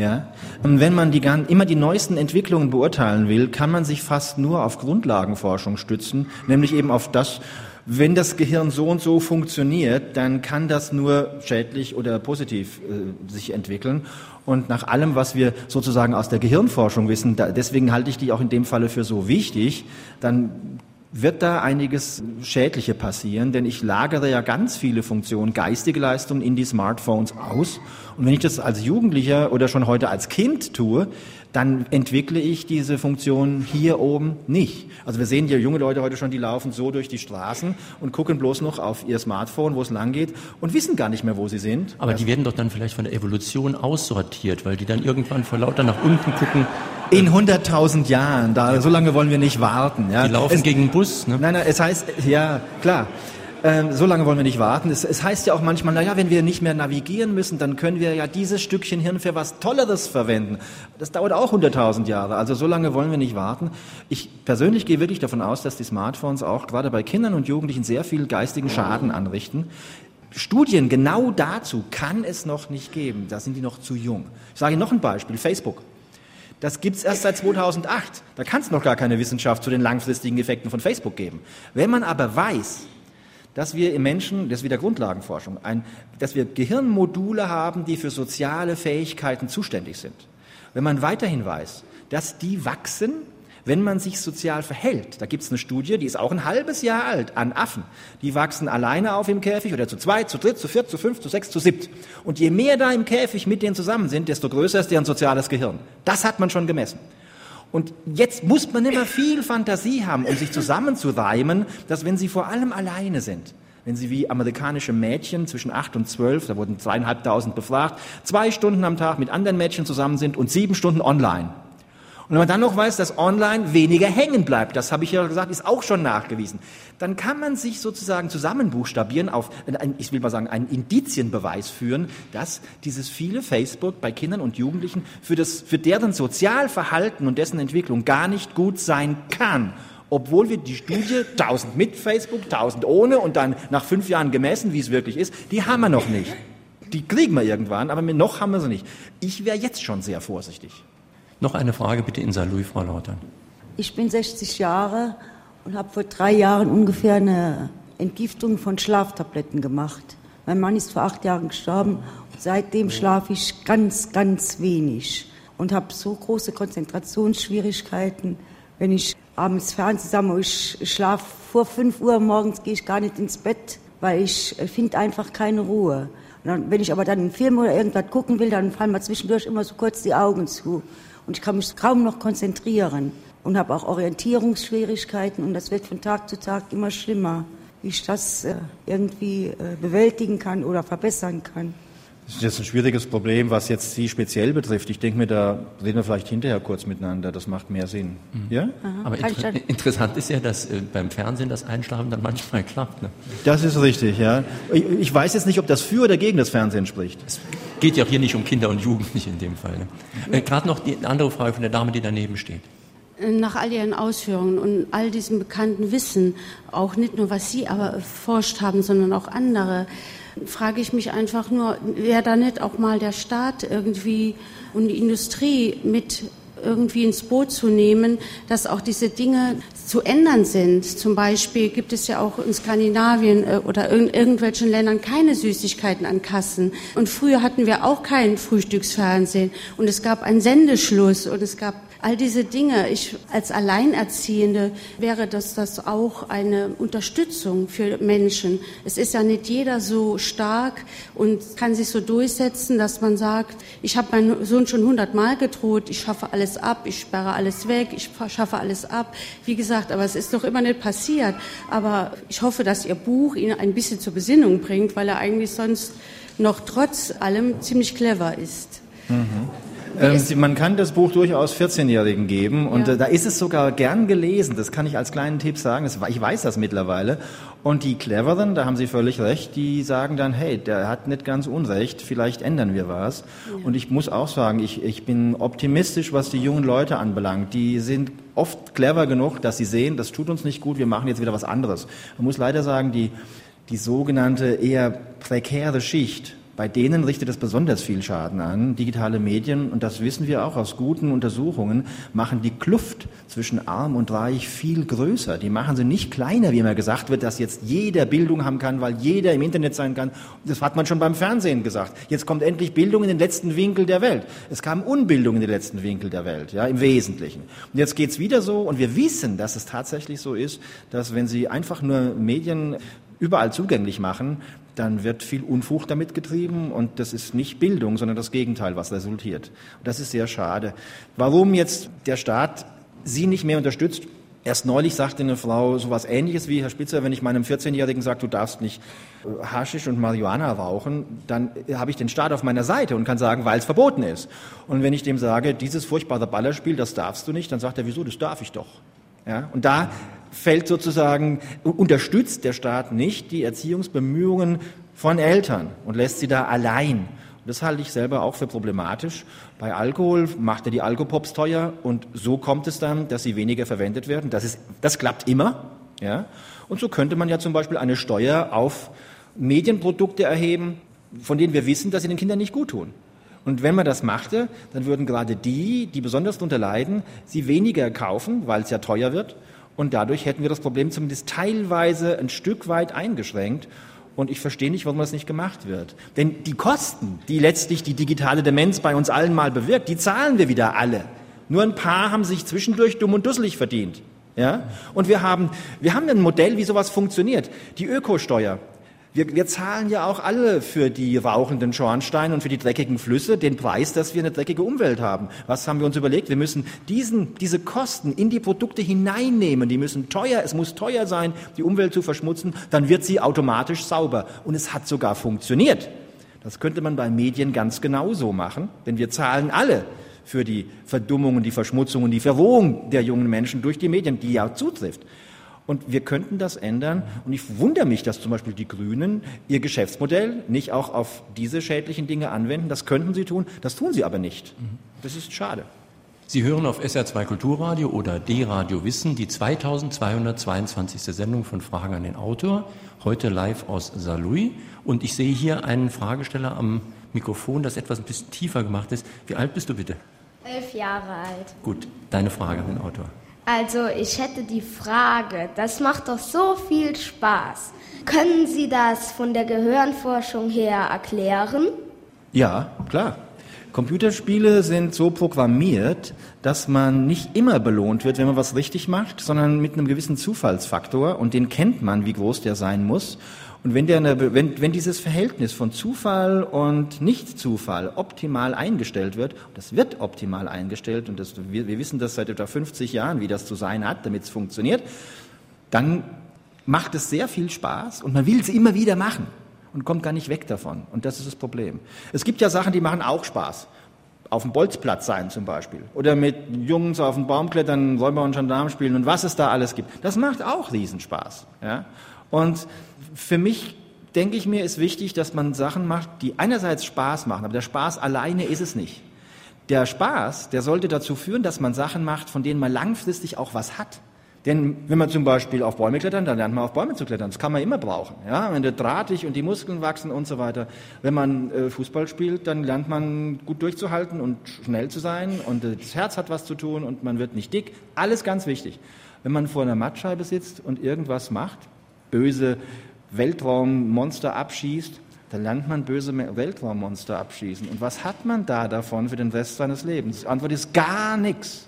Ja? Und wenn man die, immer die neuesten Entwicklungen beurteilen will, kann man sich fast nur auf Grundlagenforschung stützen, nämlich eben auf das, Wenn das Gehirn so und so funktioniert, dann kann das nur schädlich oder positiv äh, sich entwickeln. Und nach allem, was wir sozusagen aus der Gehirnforschung wissen, da, deswegen halte ich die auch in dem Falle für so wichtig, dann wird da einiges Schädliche passieren, denn ich lagere ja ganz viele Funktionen, geistige Leistungen in die Smartphones aus. Und wenn ich das als Jugendlicher oder schon heute als Kind tue, dann entwickle ich diese Funktion hier oben nicht. Also wir sehen ja junge Leute heute schon, die laufen so durch die Straßen und gucken bloß noch auf ihr Smartphone, wo es lang geht und wissen gar nicht mehr, wo sie sind. Aber die werden doch dann vielleicht von der Evolution aussortiert, weil die dann irgendwann vor lauter nach unten gucken. In 100.000 Jahren, da, so lange wollen wir nicht warten. Ja. Die laufen es, gegen den Bus. Ne? Nein, nein, es heißt, ja, klar. Ähm, so lange wollen wir nicht warten. Es, es heißt ja auch manchmal, naja, wenn wir nicht mehr navigieren müssen, dann können wir ja dieses Stückchen Hirn für was Tolleres verwenden. Das dauert auch 100.000 Jahre. Also so lange wollen wir nicht warten. Ich persönlich gehe wirklich davon aus, dass die Smartphones auch gerade bei Kindern und Jugendlichen sehr viel geistigen Schaden anrichten. Studien genau dazu kann es noch nicht geben. Da sind die noch zu jung. Ich sage Ihnen noch ein Beispiel. Facebook. Das gibt's erst seit 2008. Da kann es noch gar keine Wissenschaft zu den langfristigen Effekten von Facebook geben. Wenn man aber weiß, dass wir im Menschen, das ist wieder Grundlagenforschung, ein, dass wir Gehirnmodule haben, die für soziale Fähigkeiten zuständig sind. Wenn man weiterhin weiß, dass die wachsen, wenn man sich sozial verhält. Da gibt es eine Studie, die ist auch ein halbes Jahr alt, an Affen. Die wachsen alleine auf im Käfig oder zu zweit, zu dritt, zu viert, zu fünf, zu sechs, zu siebt. Und je mehr da im Käfig mit denen zusammen sind, desto größer ist deren soziales Gehirn. Das hat man schon gemessen. Und jetzt muss man immer viel Fantasie haben, um sich zusammenzureimen, dass wenn sie vor allem alleine sind, wenn sie wie amerikanische Mädchen zwischen acht und zwölf, da wurden zweieinhalbtausend befragt, zwei Stunden am Tag mit anderen Mädchen zusammen sind und sieben Stunden online. Und wenn man dann noch weiß, dass online weniger hängen bleibt, das habe ich ja gesagt, ist auch schon nachgewiesen, dann kann man sich sozusagen zusammenbuchstabieren auf, ich will mal sagen, einen Indizienbeweis führen, dass dieses viele Facebook bei Kindern und Jugendlichen für, das, für deren Sozialverhalten und dessen Entwicklung gar nicht gut sein kann obwohl wir die Studie 1000 mit Facebook, 1000 ohne und dann nach fünf Jahren gemessen, wie es wirklich ist, die haben wir noch nicht. Die kriegen wir irgendwann, aber noch haben wir sie nicht. Ich wäre jetzt schon sehr vorsichtig. Noch eine Frage bitte in Saarlouis, Frau Lautern. Ich bin 60 Jahre und habe vor drei Jahren ungefähr eine Entgiftung von Schlaftabletten gemacht. Mein Mann ist vor acht Jahren gestorben. Seitdem schlafe ich ganz, ganz wenig und habe so große Konzentrationsschwierigkeiten. Wenn ich abends Fernsehen zusammen, ich schlafe vor 5 Uhr morgens, gehe ich gar nicht ins Bett, weil ich finde einfach keine Ruhe. Dann, wenn ich aber dann einen Film oder irgendwas gucken will, dann fallen mir zwischendurch immer so kurz die Augen zu und ich kann mich kaum noch konzentrieren und habe auch Orientierungsschwierigkeiten und das wird von Tag zu Tag immer schlimmer, wie ich das äh, irgendwie äh, bewältigen kann oder verbessern kann. Das ist jetzt ein schwieriges Problem, was jetzt Sie speziell betrifft. Ich denke mir, da reden wir vielleicht hinterher kurz miteinander. Das macht mehr Sinn. Mhm. Ja? Aha, Aber inter interessant ist ja, dass äh, beim Fernsehen das Einschlafen dann manchmal [laughs] klappt. Ne? Das ist richtig, ja. Ich, ich, weiß jetzt nicht, ob das für oder gegen das Fernsehen spricht. Es geht ja hier nicht um Kinder und Jugendliche in dem Fall. Ne? Äh, Gerade noch die andere Frage von der Dame, die daneben steht nach all Ihren Ausführungen und all diesem bekannten Wissen, auch nicht nur was Sie aber erforscht haben, sondern auch andere, frage ich mich einfach nur, wäre da nicht auch mal der Staat irgendwie und die Industrie mit irgendwie ins Boot zu nehmen, dass auch diese Dinge zu ändern sind. Zum Beispiel gibt es ja auch in Skandinavien äh, oder in irgendwelchen Ländern keine Süßigkeiten an Kassen. Und früher hatten wir auch kein Frühstücksfernsehen und es gab einen Sendeschluss und es gab All diese Dinge, ich als Alleinerziehende wäre das, das auch eine Unterstützung für Menschen. Es ist ja nicht jeder so stark und kann sich so durchsetzen, dass man sagt, ich habe meinen Sohn schon hundertmal gedroht, ich schaffe alles ab, ich sperre alles weg, ich schaffe alles ab. Wie gesagt, aber es ist doch immer nicht passiert. Aber ich hoffe, dass Ihr Buch ihn ein bisschen zur Besinnung bringt, weil er eigentlich sonst noch trotz allem ziemlich clever ist. Mhm. Ähm, man kann das Buch durchaus 14-Jährigen geben und ja. äh, da ist es sogar gern gelesen. Das kann ich als kleinen Tipp sagen. Das, ich weiß das mittlerweile. Und die Cleveren, da haben Sie völlig recht, die sagen dann, hey, der hat nicht ganz Unrecht, vielleicht ändern wir was. Ja. Und ich muss auch sagen, ich, ich bin optimistisch, was die jungen Leute anbelangt. Die sind oft clever genug, dass sie sehen, das tut uns nicht gut, wir machen jetzt wieder was anderes. Man muss leider sagen, die, die sogenannte eher prekäre Schicht, Bei denen richtet es besonders viel Schaden an. Digitale Medien, und das wissen wir auch aus guten Untersuchungen, machen die Kluft zwischen arm und reich viel größer. Die machen sie nicht kleiner, wie immer gesagt wird, dass jetzt jeder Bildung haben kann, weil jeder im Internet sein kann. Das hat man schon beim Fernsehen gesagt. Jetzt kommt endlich Bildung in den letzten Winkel der Welt. Es kam Unbildung in den letzten Winkel der Welt, ja, im Wesentlichen. Und jetzt geht's wieder so, und wir wissen, dass es tatsächlich so ist, dass wenn Sie einfach nur Medien überall zugänglich machen, dann wird viel Unfug damit getrieben und das ist nicht Bildung, sondern das Gegenteil, was resultiert. Und das ist sehr schade. Warum jetzt der Staat Sie nicht mehr unterstützt? Erst neulich sagte eine Frau sowas ähnliches wie Herr Spitzer, wenn ich meinem 14-Jährigen sage, du darfst nicht äh, Haschisch und Marihuana rauchen, dann habe ich den Staat auf meiner Seite und kann sagen, weil es verboten ist. Und wenn ich dem sage, dieses furchtbare Ballerspiel, das darfst du nicht, dann sagt er, wieso, das darf ich doch. Ja? Und da fällt sozusagen, unterstützt der Staat nicht die Erziehungsbemühungen von Eltern und lässt sie da allein. Und das halte ich selber auch für problematisch. Bei Alkohol macht er die Alkopops teuer und so kommt es dann, dass sie weniger verwendet werden. Das, ist, das klappt immer. Ja? Und so könnte man ja zum Beispiel eine Steuer auf Medienprodukte erheben, von denen wir wissen, dass sie den Kindern nicht gut tun. Und wenn man das machte, dann würden gerade die, die besonders darunter leiden, sie weniger kaufen, weil es ja teuer wird. Und dadurch hätten wir das Problem zumindest teilweise ein Stück weit eingeschränkt. Und ich verstehe nicht, warum das nicht gemacht wird. Denn die Kosten, die letztlich die digitale Demenz bei uns allen mal bewirkt, die zahlen wir wieder alle. Nur ein paar haben sich zwischendurch dumm und dusselig verdient. Ja? Und wir haben, wir haben ein Modell, wie sowas funktioniert. Die Ökosteuer. Wir, wir zahlen ja auch alle für die rauchenden Schornsteine und für die dreckigen Flüsse den Preis, dass wir eine dreckige Umwelt haben. Was haben wir uns überlegt? Wir müssen diesen, diese Kosten in die Produkte hineinnehmen. Die müssen teuer, es muss teuer sein, die Umwelt zu verschmutzen. Dann wird sie automatisch sauber. Und es hat sogar funktioniert. Das könnte man bei Medien ganz genauso machen, denn wir zahlen alle für die Verdummung, die Verschmutzung und die Verrohung der jungen Menschen durch die Medien, die ja zutrifft. Und wir könnten das ändern. Und ich wundere mich, dass zum Beispiel die Grünen ihr Geschäftsmodell nicht auch auf diese schädlichen Dinge anwenden. Das könnten sie tun, das tun sie aber nicht. Das ist schade. Sie hören auf SR2 Kulturradio oder D-Radio Wissen die 2222. Sendung von Fragen an den Autor, heute live aus Saarlouis. Und ich sehe hier einen Fragesteller am Mikrofon, das etwas ein bisschen tiefer gemacht ist. Wie alt bist du bitte? Elf Jahre alt. Gut, deine Frage an den Autor. Also ich hätte die Frage, das macht doch so viel Spaß. Können Sie das von der Gehirnforschung her erklären? Ja, klar. Computerspiele sind so programmiert, dass man nicht immer belohnt wird, wenn man was richtig macht, sondern mit einem gewissen Zufallsfaktor und den kennt man, wie groß der sein muss. Und wenn, der eine, wenn, wenn dieses Verhältnis von Zufall und Nicht-Zufall optimal eingestellt wird, das wird optimal eingestellt, und das, wir, wir wissen das seit etwa 50 Jahren, wie das zu sein hat, damit es funktioniert, dann macht es sehr viel Spaß und man will es immer wieder machen und kommt gar nicht weg davon. Und das ist das Problem. Es gibt ja Sachen, die machen auch Spaß. Auf dem Bolzplatz sein zum Beispiel. Oder mit Jungs auf den Baum klettern, Räuber und Gendarm spielen und was es da alles gibt. Das macht auch Riesenspaß. Ja? Und für mich denke ich mir, ist wichtig, dass man Sachen macht, die einerseits Spaß machen, aber der Spaß alleine ist es nicht. Der Spaß, der sollte dazu führen, dass man Sachen macht, von denen man langfristig auch was hat. Denn wenn man zum Beispiel auf Bäume klettert, dann lernt man auf Bäume zu klettern. Das kann man immer brauchen. Ja, wenn der drahtig und die Muskeln wachsen und so weiter. Wenn man äh, Fußball spielt, dann lernt man gut durchzuhalten und schnell zu sein und äh, das Herz hat was zu tun und man wird nicht dick. Alles ganz wichtig. Wenn man vor einer Mattscheibe sitzt und irgendwas macht, böse Weltraummonster abschießt, dann lernt man böse Weltraummonster abschießen. Und was hat man da davon für den Rest seines Lebens? Die Antwort ist gar nichts.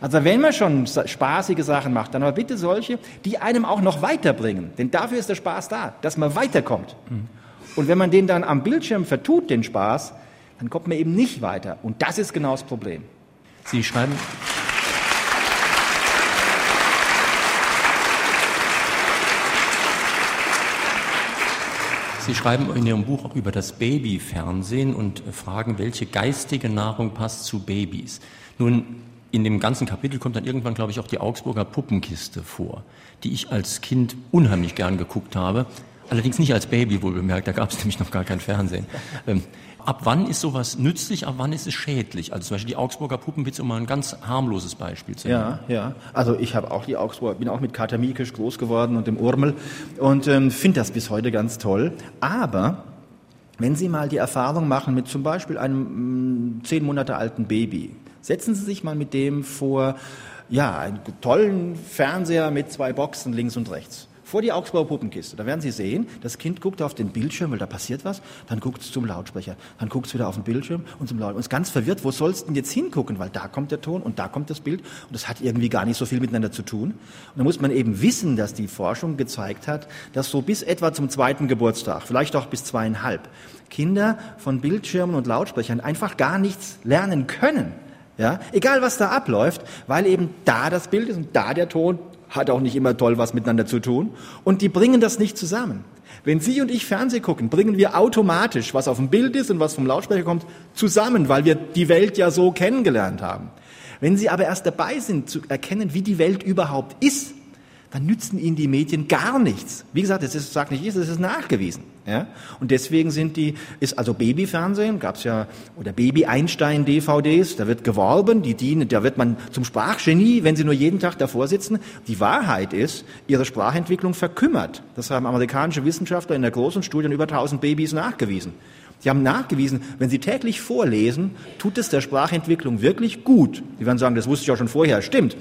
Also wenn man schon spaßige Sachen macht, dann aber bitte solche, die einem auch noch weiterbringen. Denn dafür ist der Spaß da, dass man weiterkommt. Mhm. Und wenn man den dann am Bildschirm vertut, den Spaß, dann kommt man eben nicht weiter. Und das ist genau das Problem. Sie schreiben, Sie schreiben in Ihrem Buch auch über das Babyfernsehen und fragen, welche geistige Nahrung passt zu Babys. Nun, in dem ganzen Kapitel kommt dann irgendwann, glaube ich, auch die Augsburger Puppenkiste vor, die ich als Kind unheimlich gern geguckt habe. Allerdings nicht als Baby, wohl bemerkt, da gab es [laughs] nämlich noch gar kein Fernsehen. Ähm, ab wann ist sowas nützlich, ab wann ist es schädlich? Also zum Beispiel die Augsburger Puppenwitze, um mal ein ganz harmloses Beispiel zu nennen. Ja, ja. Also ich habe auch die Augsburger, bin auch mit Kater Miekisch groß geworden und dem Urmel und ähm, finde das bis heute ganz toll. Aber Wenn Sie mal die Erfahrung machen mit zum Beispiel einem mm, zehn Monate alten Baby, setzen Sie sich mal mit dem vor, ja, einen tollen Fernseher mit zwei Boxen links und rechts vor die Augsburger Puppenkiste. Da werden Sie sehen, das Kind guckt auf den Bildschirm, weil da passiert was, dann guckt es zum Lautsprecher, dann guckt es wieder auf den Bildschirm und zum Lautsprecher und ist ganz verwirrt, wo soll es denn jetzt hingucken, weil da kommt der Ton und da kommt das Bild und das hat irgendwie gar nicht so viel miteinander zu tun. Und da muss man eben wissen, dass die Forschung gezeigt hat, dass so bis etwa zum zweiten Geburtstag, vielleicht auch bis zweieinhalb, Kinder von Bildschirmen und Lautsprechern einfach gar nichts lernen können. Ja, egal was da abläuft, weil eben da das Bild ist und da der Ton hat auch nicht immer toll was miteinander zu tun. Und die bringen das nicht zusammen. Wenn Sie und ich Fernseh gucken, bringen wir automatisch, was auf dem Bild ist und was vom Lautsprecher kommt, zusammen, weil wir die Welt ja so kennengelernt haben. Wenn Sie aber erst dabei sind, zu erkennen, wie die Welt überhaupt ist, dann nützen ihnen die Medien gar nichts. Wie gesagt, das ist, sag nicht ich, das ist nachgewiesen. Ja? Und deswegen sind die, ist also Babyfernsehen, gab's ja, oder Baby-Einstein-DVDs, da wird geworben, die dienen, da wird man zum Sprachgenie, wenn sie nur jeden Tag davor sitzen. Die Wahrheit ist, ihre Sprachentwicklung verkümmert. Das haben amerikanische Wissenschaftler in der großen Studie an über 1000 Babys nachgewiesen. Sie haben nachgewiesen, wenn Sie täglich vorlesen, tut es der Sprachentwicklung wirklich gut. Sie werden sagen, das wusste ich auch schon vorher. Stimmt.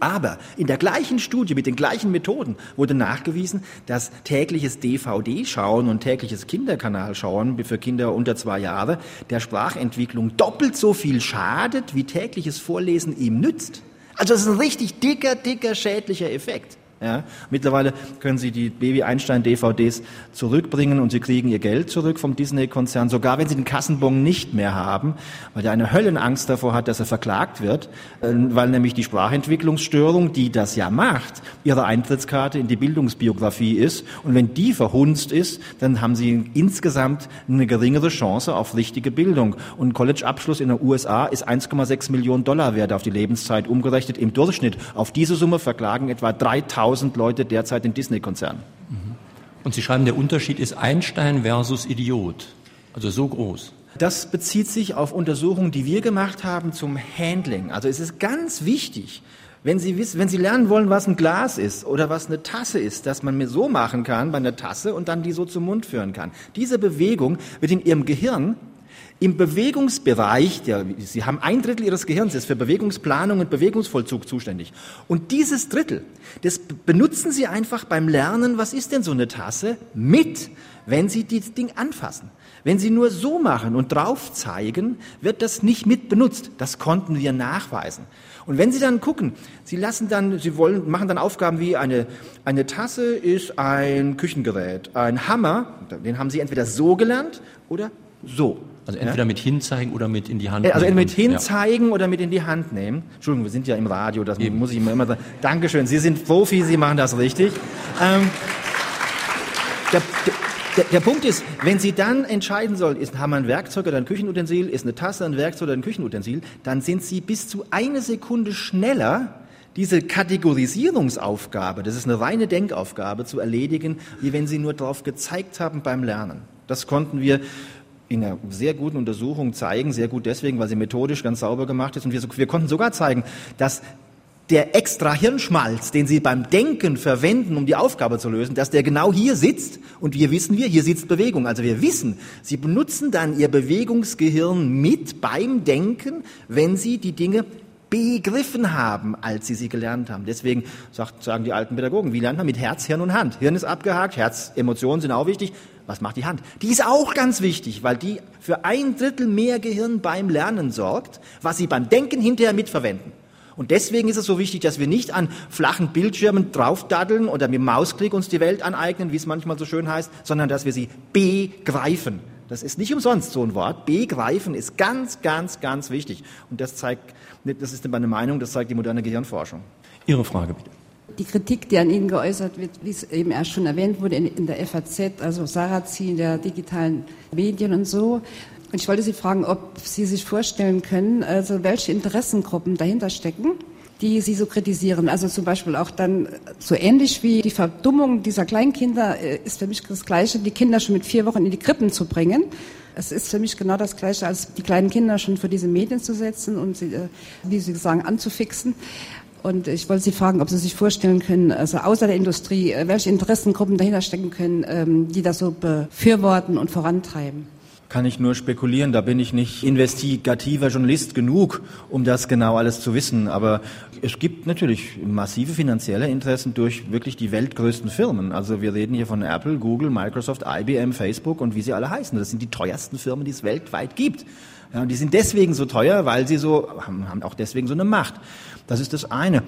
Aber in der gleichen Studie mit den gleichen Methoden wurde nachgewiesen, dass tägliches DVD-Schauen und tägliches Kinderkanalschauen für Kinder unter zwei Jahre der Sprachentwicklung doppelt so viel schadet, wie tägliches Vorlesen ihm nützt. Also es ist ein richtig dicker, dicker schädlicher Effekt. Ja, mittlerweile können Sie die Baby Einstein DVDs zurückbringen und Sie kriegen Ihr Geld zurück vom Disney-Konzern, sogar wenn Sie den Kassenbon nicht mehr haben, weil er eine Höllenangst davor hat, dass er verklagt wird, äh, weil nämlich die Sprachentwicklungsstörung, die das ja macht, Ihre Eintrittskarte in die Bildungsbiografie ist. Und wenn die verhunzt ist, dann haben Sie insgesamt eine geringere Chance auf richtige Bildung. Und College-Abschluss in den USA ist 1,6 Millionen Dollar wert auf die Lebenszeit umgerechnet im Durchschnitt. Auf diese Summe verklagen etwa 3000 1000 Leute derzeit den Disney-Konzern. Und Sie schreiben, der Unterschied ist Einstein versus Idiot. Also so groß. Das bezieht sich auf Untersuchungen, die wir gemacht haben zum Handling. Also es ist ganz wichtig, wenn Sie wissen, wenn Sie lernen wollen, was ein Glas ist oder was eine Tasse ist, dass man mir so machen kann bei einer Tasse und dann die so zum Mund führen kann. Diese Bewegung wird in Ihrem Gehirn im Bewegungsbereich, der, Sie haben ein Drittel Ihres Gehirns, ist für Bewegungsplanung und Bewegungsvollzug zuständig. Und dieses Drittel, das benutzen Sie einfach beim Lernen, was ist denn so eine Tasse, mit, wenn Sie das Ding anfassen. Wenn Sie nur so machen und drauf zeigen, wird das nicht mit benutzt. Das konnten wir nachweisen. Und wenn Sie dann gucken, Sie lassen dann, Sie wollen, machen dann Aufgaben wie eine, eine Tasse ist ein Küchengerät, ein Hammer, den haben Sie entweder so gelernt oder so. Also entweder ja? mit hinzeigen oder mit in die Hand nehmen. Also mit hinzeigen ja. oder mit in die Hand nehmen. Entschuldigung, wir sind ja im Radio, das Eben. muss ich immer, immer sagen. Dankeschön, Sie sind Profi, Sie machen das richtig. Ähm, der, der, der, Punkt ist, wenn Sie dann entscheiden sollen, ist, haben wir ein Werkzeug oder ein Küchenutensil, ist eine Tasse ein Werkzeug oder ein Küchenutensil, dann sind Sie bis zu eine Sekunde schneller, diese Kategorisierungsaufgabe, das ist eine reine Denkaufgabe, zu erledigen, wie wenn Sie nur darauf gezeigt haben beim Lernen. Das konnten wir in einer sehr guten Untersuchung zeigen, sehr gut deswegen, weil sie methodisch ganz sauber gemacht ist. Und wir, wir konnten sogar zeigen, dass der extra Hirnschmalz, den Sie beim Denken verwenden, um die Aufgabe zu lösen, dass der genau hier sitzt. Und hier wissen wir, hier sitzt Bewegung. Also wir wissen, Sie benutzen dann Ihr Bewegungsgehirn mit beim Denken, wenn Sie die Dinge begriffen haben, als sie sie gelernt haben. Deswegen sagt, sagen die alten Pädagogen, wie lernt man mit Herz, Hirn und Hand? Hirn ist abgehakt, Herz, Emotionen sind auch wichtig. Was macht die Hand? Die ist auch ganz wichtig, weil die für ein Drittel mehr Gehirn beim Lernen sorgt, was sie beim Denken hinterher mitverwenden. Und deswegen ist es so wichtig, dass wir nicht an flachen Bildschirmen draufdaddeln oder mit Mausklick uns die Welt aneignen, wie es manchmal so schön heißt, sondern dass wir sie begreifen. Das ist nicht umsonst so ein Wort. Begreifen ist ganz, ganz, ganz wichtig. Und das zeigt, das ist meine Meinung, das zeigt die moderne Gehirnforschung. Ihre Frage bitte die Kritik, die an Ihnen geäußert wird, wie es eben erst schon erwähnt wurde in, der FAZ, also Sarazin der digitalen Medien und so. Und ich wollte Sie fragen, ob Sie sich vorstellen können, also welche Interessengruppen dahinter stecken, die Sie so kritisieren. Also zum Beispiel auch dann so ähnlich wie die Verdummung dieser Kleinkinder äh, ist für mich das Gleiche, die Kinder schon mit vier Wochen in die Krippen zu bringen. Es ist für mich genau das Gleiche, als die kleinen Kinder schon für diese Medien zu setzen und sie, äh, wie Sie sagen, anzufixen. Und ich wollte Sie fragen, ob Sie sich vorstellen können, also außer der Industrie, äh, welche Interessengruppen dahinter stecken können, ähm, die das so befürworten und vorantreiben kann ich nur spekulieren. Da bin ich nicht investigativer Journalist genug, um das genau alles zu wissen. Aber es gibt natürlich massive finanzielle Interessen durch wirklich die weltgrößten Firmen. Also wir reden hier von Apple, Google, Microsoft, IBM, Facebook und wie sie alle heißen. Das sind die teuersten Firmen, die es weltweit gibt. Ja, und die sind deswegen so teuer, weil sie so, haben, haben auch deswegen so eine Macht. Das ist das eine.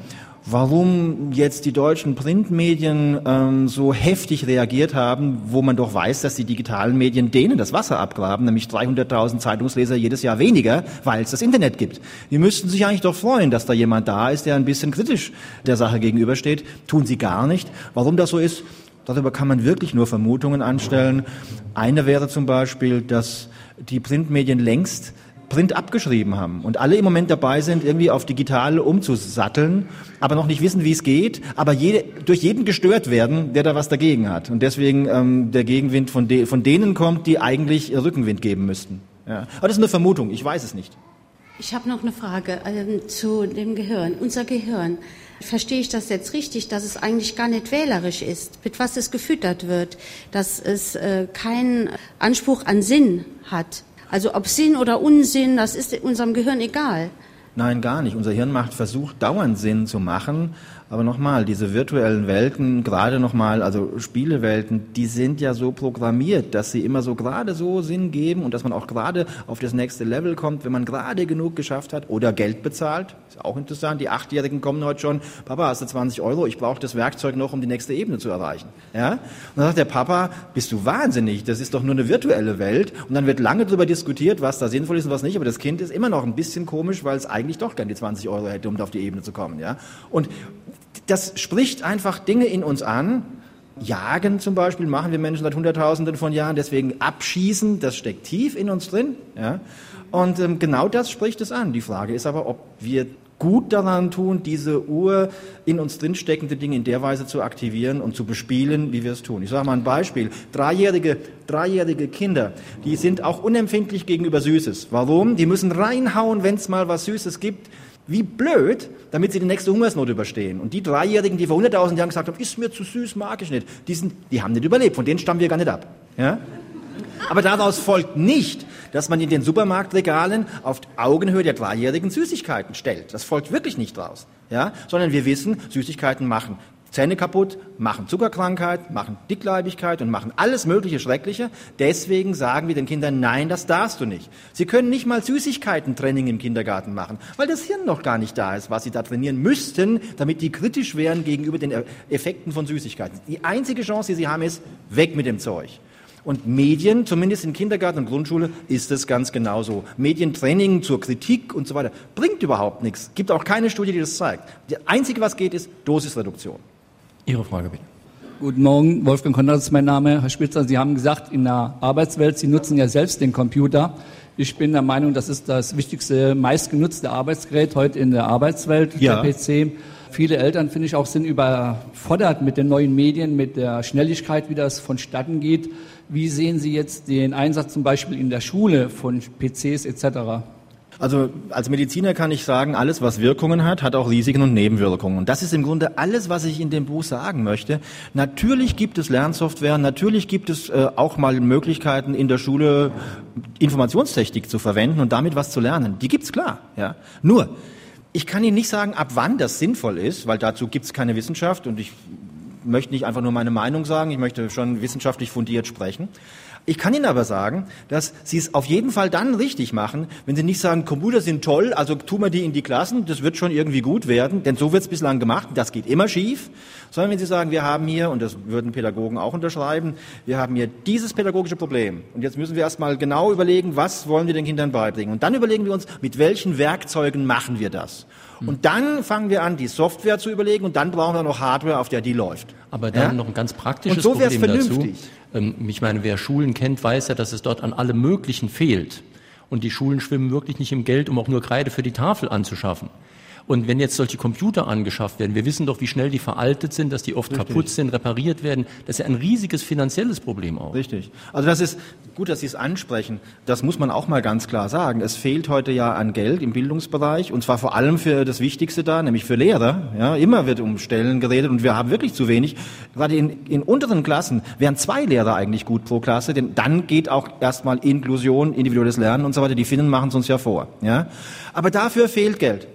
Warum jetzt die deutschen Printmedien ähm, so heftig reagiert haben, wo man doch weiß, dass die digitalen Medien denen das Wasser abgraben, nämlich 300.000 Zeitungsleser jedes Jahr weniger, weil es das Internet gibt. Die müssten sich eigentlich doch freuen, dass da jemand da ist, der ein bisschen kritisch der Sache gegenübersteht. Tun sie gar nicht. Warum das so ist, darüber kann man wirklich nur Vermutungen anstellen. Eine wäre zum Beispiel, dass die Printmedien längst Print abgeschrieben haben und alle im Moment dabei sind, irgendwie auf digital umzusatteln, aber noch nicht wissen, wie es geht, aber jede, durch jeden gestört werden, der da was dagegen hat. Und deswegen ähm, der Gegenwind von, de, von denen kommt, die eigentlich Rückenwind geben müssten. Ja. Aber das ist eine Vermutung, ich weiß es nicht. Ich habe noch eine Frage äh, zu dem Gehirn. Unser Gehirn, verstehe ich das jetzt richtig, dass es eigentlich gar nicht wählerisch ist, mit was es gefüttert wird, dass es äh, keinen Anspruch an Sinn hat? Also ob Sinn oder Unsinn, das ist unserem Gehirn egal. Nein, gar nicht. Unser Hirn macht versucht dauernd Sinn zu machen, aber nochmal, diese virtuellen Welten, gerade nochmal, also Spielewelten, die sind ja so programmiert, dass sie immer so gerade so Sinn geben und dass man auch gerade auf das nächste Level kommt, wenn man gerade genug geschafft hat oder Geld bezahlt. Ist auch interessant. Die Achtjährigen kommen heute schon, Papa, hast du 20 Euro? Ich brauche das Werkzeug noch, um die nächste Ebene zu erreichen. Ja? Und dann sagt der Papa, bist du wahnsinnig? Das ist doch nur eine virtuelle Welt. Und dann wird lange darüber diskutiert, was da sinnvoll ist und was nicht. Aber das Kind ist immer noch ein bisschen komisch, weil es eigentlich doch gern die 20 Euro hätte, um auf die Ebene zu kommen. Ja? Und das spricht einfach Dinge in uns an. Jagen zum Beispiel machen wir Menschen seit Hunderttausenden von Jahren, deswegen abschießen, das steckt tief in uns drin. Ja? Und ähm, genau das spricht es an. Die Frage ist aber, ob wir gut daran tun, diese Uhr in uns drin steckende Dinge in der Weise zu aktivieren und zu bespielen, wie wir es tun. Ich sage mal ein Beispiel. Dreijährige, dreijährige Kinder, die sind auch unempfindlich gegenüber Süßes. Warum? Die müssen reinhauen, wenn es mal was Süßes gibt. Wie blöd, damit sie die nächste Hungersnot überstehen. Und die Dreijährigen, die vor 100.000 Jahren gesagt haben, ist mir zu süß, mag ich nicht, die, sind, die haben nicht überlebt. Von denen stammen wir gar nicht ab. Ja? Aber daraus folgt nicht, dass man in den Supermarktregalen auf Augenhöhe der Dreijährigen Süßigkeiten stellt. Das folgt wirklich nicht daraus. Ja? Sondern wir wissen, Süßigkeiten machen Zähne kaputt, machen Zuckerkrankheit, machen Dickleibigkeit und machen alles mögliche Schreckliche. Deswegen sagen wir den Kindern, nein, das darfst du nicht. Sie können nicht mal Süßigkeiten-Training im Kindergarten machen, weil das Hirn noch gar nicht da ist, was sie da trainieren müssten, damit die kritisch wären gegenüber den Effekten von Süßigkeiten. Die einzige Chance, die sie haben, ist, weg mit dem Zeug. Und Medien, zumindest in Kindergarten und Grundschule, ist es ganz genauso. Medientraining zur Kritik und so weiter bringt überhaupt nichts. Gibt auch keine Studie, die das zeigt. Das Einzige, was geht, ist Dosisreduktion. Ihre Frage bitte. Guten Morgen, Wolfgang Konrad ist mein Name. Herr Spitzer, Sie haben gesagt, in der Arbeitswelt, Sie nutzen ja selbst den Computer. Ich bin der Meinung, das ist das wichtigste, meistgenutzte Arbeitsgerät heute in der Arbeitswelt, ja. der PC. Viele Eltern, finde ich, auch sind überfordert mit den neuen Medien, mit der Schnelligkeit, wie das vonstatten geht. Wie sehen Sie jetzt den Einsatz zum Beispiel in der Schule von PCs etc.? Also als Mediziner kann ich sagen, alles, was Wirkungen hat, hat auch Risiken und Nebenwirkungen. Und das ist im Grunde alles, was ich in dem Buch sagen möchte. Natürlich gibt es Lernsoftware, natürlich gibt es äh, auch mal Möglichkeiten in der Schule Informationstechnik zu verwenden und damit was zu lernen. Die gibt's klar. Ja. Nur ich kann Ihnen nicht sagen, ab wann das sinnvoll ist, weil dazu gibt's keine Wissenschaft und ich möchte nicht einfach nur meine Meinung sagen, ich möchte schon wissenschaftlich fundiert sprechen. Ich kann Ihnen aber sagen, dass Sie es auf jeden Fall dann richtig machen, wenn Sie nicht sagen, Computer sind toll, also tun wir die in die Klassen, das wird schon irgendwie gut werden, denn so wird es bislang gemacht, das geht immer schief, sondern wenn Sie sagen, wir haben hier, und das würden Pädagogen auch unterschreiben, wir haben hier dieses pädagogische Problem. Und jetzt müssen wir erstmal genau überlegen, was wollen wir den Kindern beibringen? Und dann überlegen wir uns, mit welchen Werkzeugen machen wir das. Und dann fangen wir an, die Software zu überlegen und dann brauchen wir noch Hardware, auf der die läuft. Aber dann ja? noch ein ganz praktisches und so Problem vernünftig. dazu. Ähm, ich meine, wer Schulen kennt, weiß ja, dass es dort an allem Möglichen fehlt. Und die Schulen schwimmen wirklich nicht im Geld, um auch nur Kreide für die Tafel anzuschaffen. Und wenn jetzt solche Computer angeschafft werden, wir wissen doch, wie schnell die veraltet sind, dass die oft Richtig. kaputt sind, repariert werden. Das ist ja ein riesiges finanzielles Problem auch. Richtig. Also das ist gut, dass Sie es ansprechen. Das muss man auch mal ganz klar sagen. Es fehlt heute ja an Geld im Bildungsbereich und zwar vor allem für das Wichtigste da, nämlich für Lehrer. Ja, immer wird um Stellen geredet und wir haben wirklich zu wenig. Gerade in, in unteren Klassen wären zwei Lehrer eigentlich gut pro Klasse, denn dann geht auch erstmal Inklusion, individuelles Lernen und so weiter. Die Finnen machen es uns ja vor. Ja, aber dafür fehlt Geld.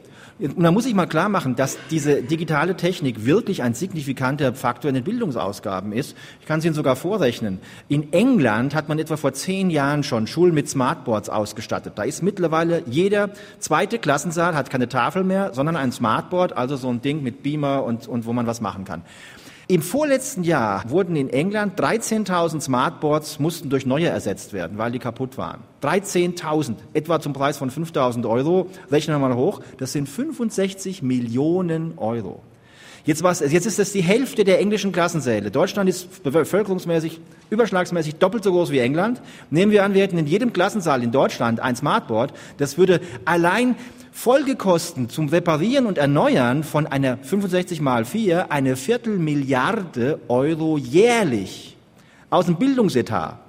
Und da muss ich mal klar machen, dass diese digitale Technik wirklich ein signifikanter Faktor in den Bildungsausgaben ist. Ich kann es Ihnen sogar vorrechnen. In England hat man etwa vor zehn Jahren schon Schulen mit Smartboards ausgestattet. Da ist mittlerweile jeder zweite Klassensaal hat keine Tafel mehr, sondern ein Smartboard, also so ein Ding mit Beamer und, und wo man was machen kann. Im vorletzten Jahr wurden in England 13.000 Smartboards mussten durch neue ersetzt werden, weil die kaputt waren. 13.000, etwa zum Preis von 5.000 Euro. Rechnen wir mal hoch. Das sind 65 Millionen Euro. Jetzt, jetzt ist das die Hälfte der englischen Klassensäle. Deutschland ist bevölkerungsmäßig, überschlagsmäßig doppelt so groß wie England. Nehmen wir an, wir hätten in jedem Klassensaal in Deutschland ein Smartboard. Das würde allein Folgekosten zum Reparieren und Erneuern von einer 65 mal 4 eine Viertelmilliarde Euro jährlich aus dem Bildungsetat.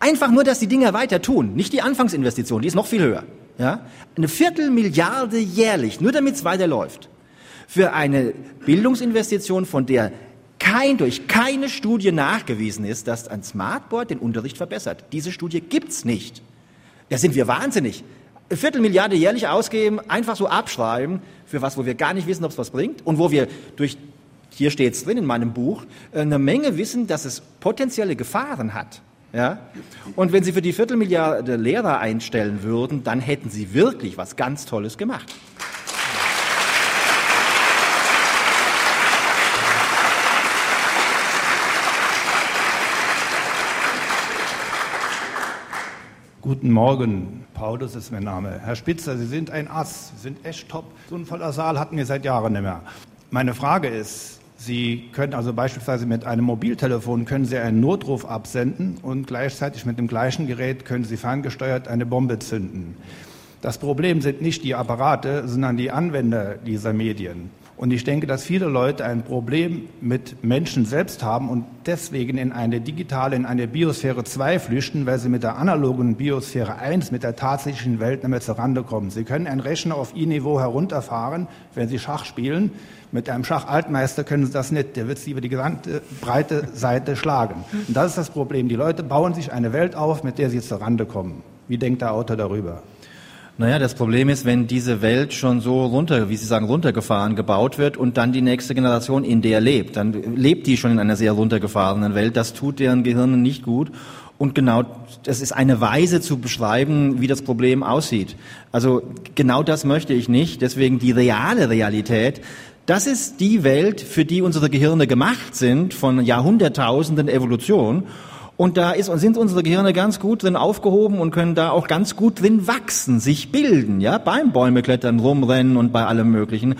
Einfach nur, dass die Dinger weiter tun, nicht die Anfangsinvestition, die ist noch viel höher. Ja? Eine Viertelmilliarde jährlich, nur damit es weiterläuft. Für eine Bildungsinvestition, von der kein, durch keine Studie nachgewiesen ist, dass ein Smartboard den Unterricht verbessert. Diese Studie gibt's nicht. Da sind wir wahnsinnig. Viertelmilliarde jährlich ausgeben, einfach so abschreiben, für was, wo wir gar nicht wissen, ob es was bringt und wo wir durch, hier steht es drin in meinem Buch, eine Menge wissen, dass es potenzielle Gefahren hat. Ja? Und wenn Sie für die Viertelmilliarde Lehrer einstellen würden, dann hätten Sie wirklich was ganz Tolles gemacht. Guten Morgen, Paulus ist mein Name. Herr Spitzer, Sie sind ein Ass, Sie sind echt top. So ein voller Saal hatten wir seit Jahren nicht mehr. Meine Frage ist, Sie können also beispielsweise mit einem Mobiltelefon können Sie einen Notruf absenden und gleichzeitig mit dem gleichen Gerät können Sie ferngesteuert eine Bombe zünden. Das Problem sind nicht die Apparate, sondern die Anwender dieser Medien. Und ich denke, dass viele Leute ein Problem mit Menschen selbst haben und deswegen in eine digitale, in eine Biosphäre 2 flüchten, weil sie mit der analogen Biosphäre 1, mit der tatsächlichen Welt nicht mehr zurande kommen. Sie können einen Rechner auf I-Niveau herunterfahren, wenn Sie Schach spielen. Mit einem Schachaltmeister können Sie das nicht. Der wird Sie über die gesamte breite Seite schlagen. Und das ist das Problem. Die Leute bauen sich eine Welt auf, mit der sie zurande kommen. Wie denkt der Autor darüber? Naja, das Problem ist, wenn diese Welt schon so runter, wie Sie sagen, runtergefahren gebaut wird und dann die nächste Generation in der lebt, dann lebt die schon in einer sehr runtergefahrenen Welt. Das tut deren Gehirnen nicht gut. Und genau, das ist eine Weise zu beschreiben, wie das Problem aussieht. Also genau das möchte ich nicht. Deswegen die reale Realität. Das ist die Welt, für die unsere Gehirne gemacht sind von Jahrhunderttausenden Evolution. Und da ist, sind unsere Gehirne ganz gut drin aufgehoben und können da auch ganz gut drin wachsen, sich bilden, ja, beim Bäumeklettern, rumrennen und bei allem Möglichen.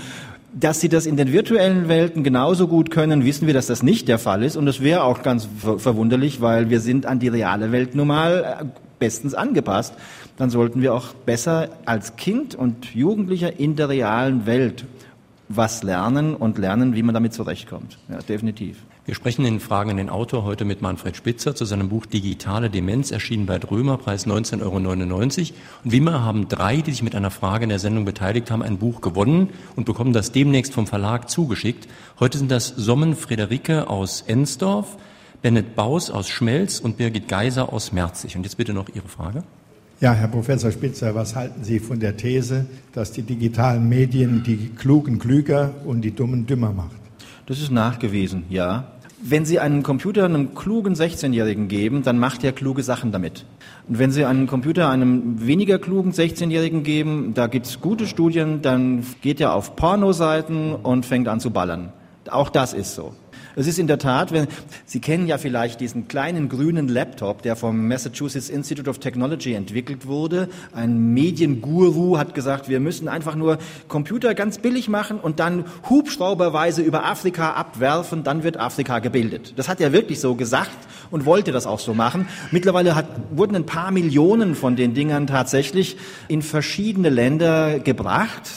Dass sie das in den virtuellen Welten genauso gut können, wissen wir, dass das nicht der Fall ist. Und das wäre auch ganz verwunderlich, weil wir sind an die reale Welt nun mal äh, bestens angepasst. Dann sollten wir auch besser als Kind und Jugendlicher in der realen Welt was lernen und lernen, wie man damit zurechtkommt. Ja, definitiv. Wir sprechen in Fragen an den Autor heute mit Manfred Spitzer zu seinem Buch Digitale Demenz, erschienen bei Drömer, Preis 19,99 Euro. Und wie immer haben drei, die sich mit einer Frage in der Sendung beteiligt haben, ein Buch gewonnen und bekommen das demnächst vom Verlag zugeschickt. Heute sind das Sommen Friederike aus Ensdorf, Bennett Baus aus Schmelz und Birgit Geiser aus Merzig. Und jetzt bitte noch Ihre Frage. Ja, Herr Professor Spitzer, was halten Sie von der These, dass die digitalen Medien die Klugen klüger und die Dummen dümmer macht? Das ist nachgewiesen, ja. Wenn Sie einen Computer einem klugen 16-Jährigen geben, dann macht er kluge Sachen damit. Und wenn Sie einen Computer einem weniger klugen 16-Jährigen geben, da gibt es gute Studien, dann geht er auf Pornoseiten und fängt an zu ballern. Auch das ist so. Es ist in der Tat, wenn, Sie kennen ja vielleicht diesen kleinen grünen Laptop, der vom Massachusetts Institute of Technology entwickelt wurde. Ein Medienguru hat gesagt, wir müssen einfach nur Computer ganz billig machen und dann hubschrauberweise über Afrika abwerfen, dann wird Afrika gebildet. Das hat er wirklich so gesagt und wollte das auch so machen. Mittlerweile hat, wurden ein paar Millionen von den Dingern tatsächlich in verschiedene Länder gebracht,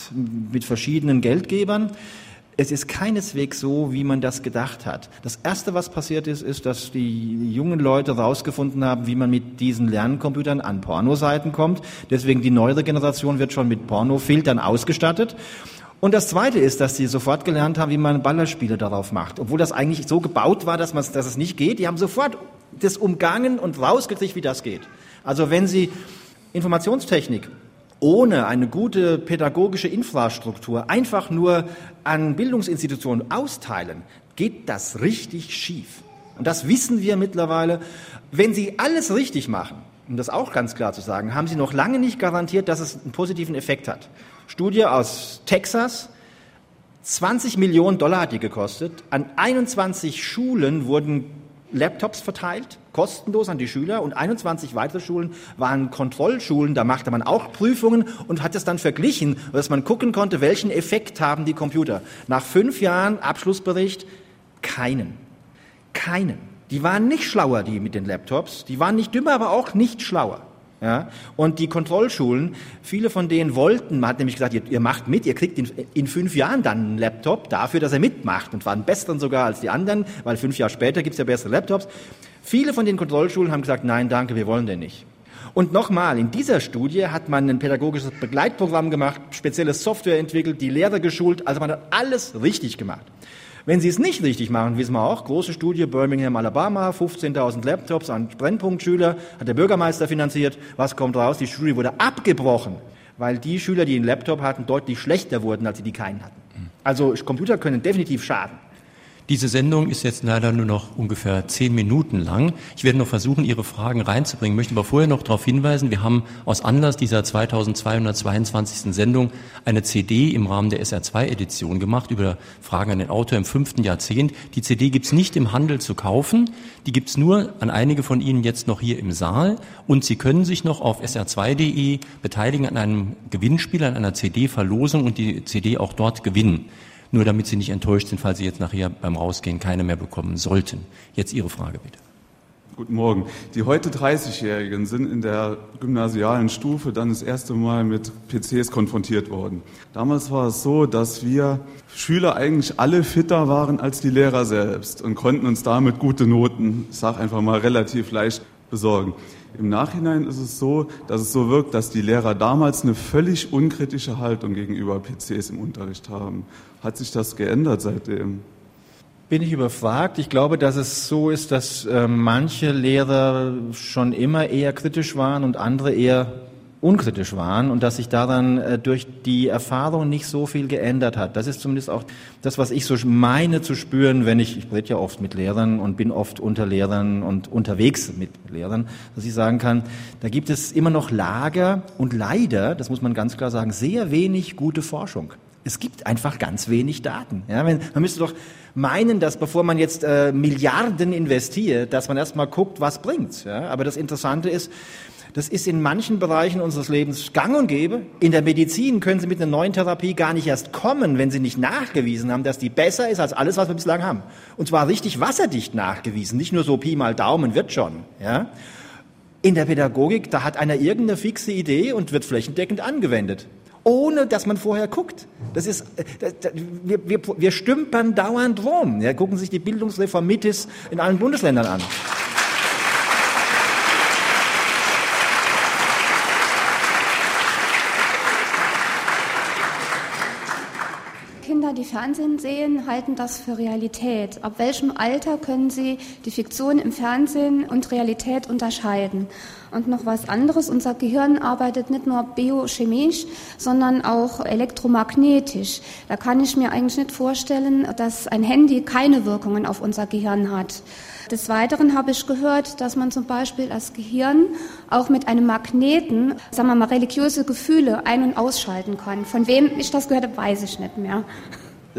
mit verschiedenen Geldgebern. Es ist keineswegs so, wie man das gedacht hat. Das Erste, was passiert ist, ist, dass die jungen Leute herausgefunden haben, wie man mit diesen Lerncomputern an Pornoseiten kommt. Deswegen die neuere Generation wird schon mit Pornofiltern ausgestattet. Und das Zweite ist, dass sie sofort gelernt haben, wie man Ballerspiele darauf macht. Obwohl das eigentlich so gebaut war, dass, dass es nicht geht. Die haben sofort das umgangen und rausgekriegt, wie das geht. Also wenn Sie Informationstechnik ohne eine gute pädagogische Infrastruktur einfach nur an Bildungsinstitutionen austeilen, geht das richtig schief. Und das wissen wir mittlerweile. Wenn Sie alles richtig machen, um das auch ganz klar zu sagen, haben Sie noch lange nicht garantiert, dass es einen positiven Effekt hat. Studie aus Texas, 20 Millionen Dollar hat die gekostet. An 21 Schulen wurden Laptops verteilt, kostenlos an die Schüler und 21 weitere Schulen waren Kontrollschulen, da machte man auch Prüfungen und hat es dann verglichen, dass man gucken konnte, welchen Effekt haben die Computer. Nach fünf Jahren Abschlussbericht, keinen. Keinen. Die waren nicht schlauer, die mit den Laptops, die waren nicht dümmer, aber auch nicht schlauer. Ja? Und die Kontrollschulen, viele von denen wollten, man hat nämlich gesagt, ihr, ihr macht mit, ihr kriegt in, in, fünf Jahren dann einen Laptop dafür, dass er mitmacht und waren besseren sogar als die anderen, weil fünf Jahre später gibt es ja bessere Laptops. Viele von den Kontrollschulen haben gesagt, nein, danke, wir wollen den nicht. Und nochmal, in dieser Studie hat man ein pädagogisches Begleitprogramm gemacht, spezielle Software entwickelt, die Lehrer geschult, also man hat alles richtig gemacht. Wenn Sie es nicht richtig machen, wissen wir auch, große Studie, Birmingham, Alabama, 15.000 Laptops an Brennpunktschüler, hat der Bürgermeister finanziert. Was kommt raus? Die Studie wurde abgebrochen, weil die Schüler, die einen Laptop hatten, deutlich schlechter wurden, als sie die keinen hatten. Also Computer können definitiv schaden. Diese Sendung ist jetzt leider nur noch ungefähr zehn Minuten lang. Ich werde noch versuchen, Ihre Fragen reinzubringen, möchte aber vorher noch darauf hinweisen, wir haben aus Anlass dieser 2222. Sendung eine CD im Rahmen der SR2-Edition gemacht über Fragen an den Autor im fünften Jahrzehnt. Die CD gibt's nicht im Handel zu kaufen, die gibt's nur an einige von Ihnen jetzt noch hier im Saal und Sie können sich noch auf sr2.de beteiligen an einem Gewinnspiel, an einer CD-Verlosung und die CD auch dort gewinnen. Nur damit Sie nicht enttäuscht sind, falls Sie jetzt nachher beim Rausgehen keine mehr bekommen sollten. Jetzt Ihre Frage bitte. Guten Morgen. Die heute 30-Jährigen sind in der gymnasialen Stufe dann das erste Mal mit PCs konfrontiert worden. Damals war es so, dass wir Schüler eigentlich alle fitter waren als die Lehrer selbst und konnten uns damit gute Noten, ich sage einfach mal, relativ leicht besorgen. Im Nachhinein ist es so, dass es so wirkt, dass die Lehrer damals eine völlig unkritische Haltung gegenüber PCs im Unterricht haben. Hat sich das geändert seitdem? Bin ich überfragt. Ich glaube, dass es so ist, dass äh, manche Lehrer schon immer eher kritisch waren und andere eher unkritisch waren und dass sich daran äh, durch die Erfahrung nicht so viel geändert hat. Das ist zumindest auch das, was ich so meine zu spüren, wenn ich, ich rede ja oft mit Lehrern und bin oft unter Lehrern und unterwegs mit Lehrern, dass ich sagen kann, da gibt es immer noch Lager und leider, das muss man ganz klar sagen, sehr wenig gute Forschung. Es gibt einfach ganz wenig Daten. Ja, man müsste doch meinen, dass bevor man jetzt äh, Milliarden investiert, dass man erstmal guckt, was bringt's. Ja? Aber das Interessante ist, das ist in manchen Bereichen unseres Lebens gang und gäbe. In der Medizin können Sie mit einer neuen Therapie gar nicht erst kommen, wenn Sie nicht nachgewiesen haben, dass die besser ist als alles, was wir bislang haben. Und zwar richtig wasserdicht nachgewiesen, nicht nur so Pi mal Daumen wird schon. Ja? In der Pädagogik, da hat einer irgendeine fixe Idee und wird flächendeckend angewendet ohne dass man vorher guckt. Das ist, das, das, wir, wir, wir stümpern dauernd rum. Ja, gucken sich die Bildungsreformitis in allen Bundesländern an. die Fernsehen sehen, halten das für Realität. Ab welchem Alter können sie die Fiktion im Fernsehen und Realität unterscheiden? Und noch was anderes, unser Gehirn arbeitet nicht nur biochemisch, sondern auch elektromagnetisch. Da kann ich mir eigentlich nicht vorstellen, dass ein Handy keine Wirkungen auf unser Gehirn hat. Des Weiteren habe ich gehört, dass man zum Beispiel das Gehirn auch mit einem Magneten, sagen wir mal, religiöse Gefühle ein- und ausschalten kann. Von wem ich das gehört habe, weiß ich nicht mehr.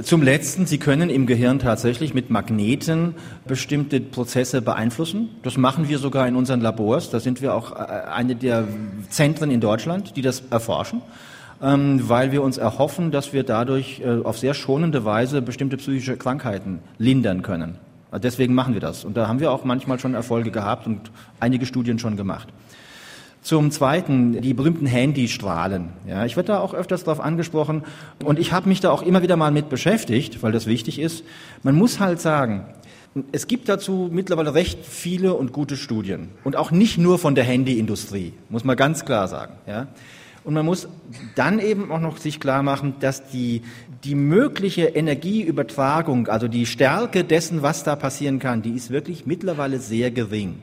Zum Letzten, Sie können im Gehirn tatsächlich mit Magneten bestimmte Prozesse beeinflussen. Das machen wir sogar in unseren Labors. Da sind wir auch äh, eine der Zentren in Deutschland, die das erforschen, ähm, weil wir uns erhoffen, dass wir dadurch äh, auf sehr schonende Weise bestimmte psychische Krankheiten lindern können. Deswegen machen wir das. Und da haben wir auch manchmal schon Erfolge gehabt und einige Studien schon gemacht. Zum Zweiten die berühmten Handystrahlen. Ja, ich werde da auch öfters darauf angesprochen und ich habe mich da auch immer wieder mal mit beschäftigt, weil das wichtig ist. Man muss halt sagen, es gibt dazu mittlerweile recht viele und gute Studien und auch nicht nur von der Handyindustrie, muss man ganz klar sagen. Ja. Und man muss dann eben auch noch sich klar machen, dass die, die mögliche Energieübertragung, also die Stärke dessen, was da passieren kann, die ist wirklich mittlerweile sehr gering.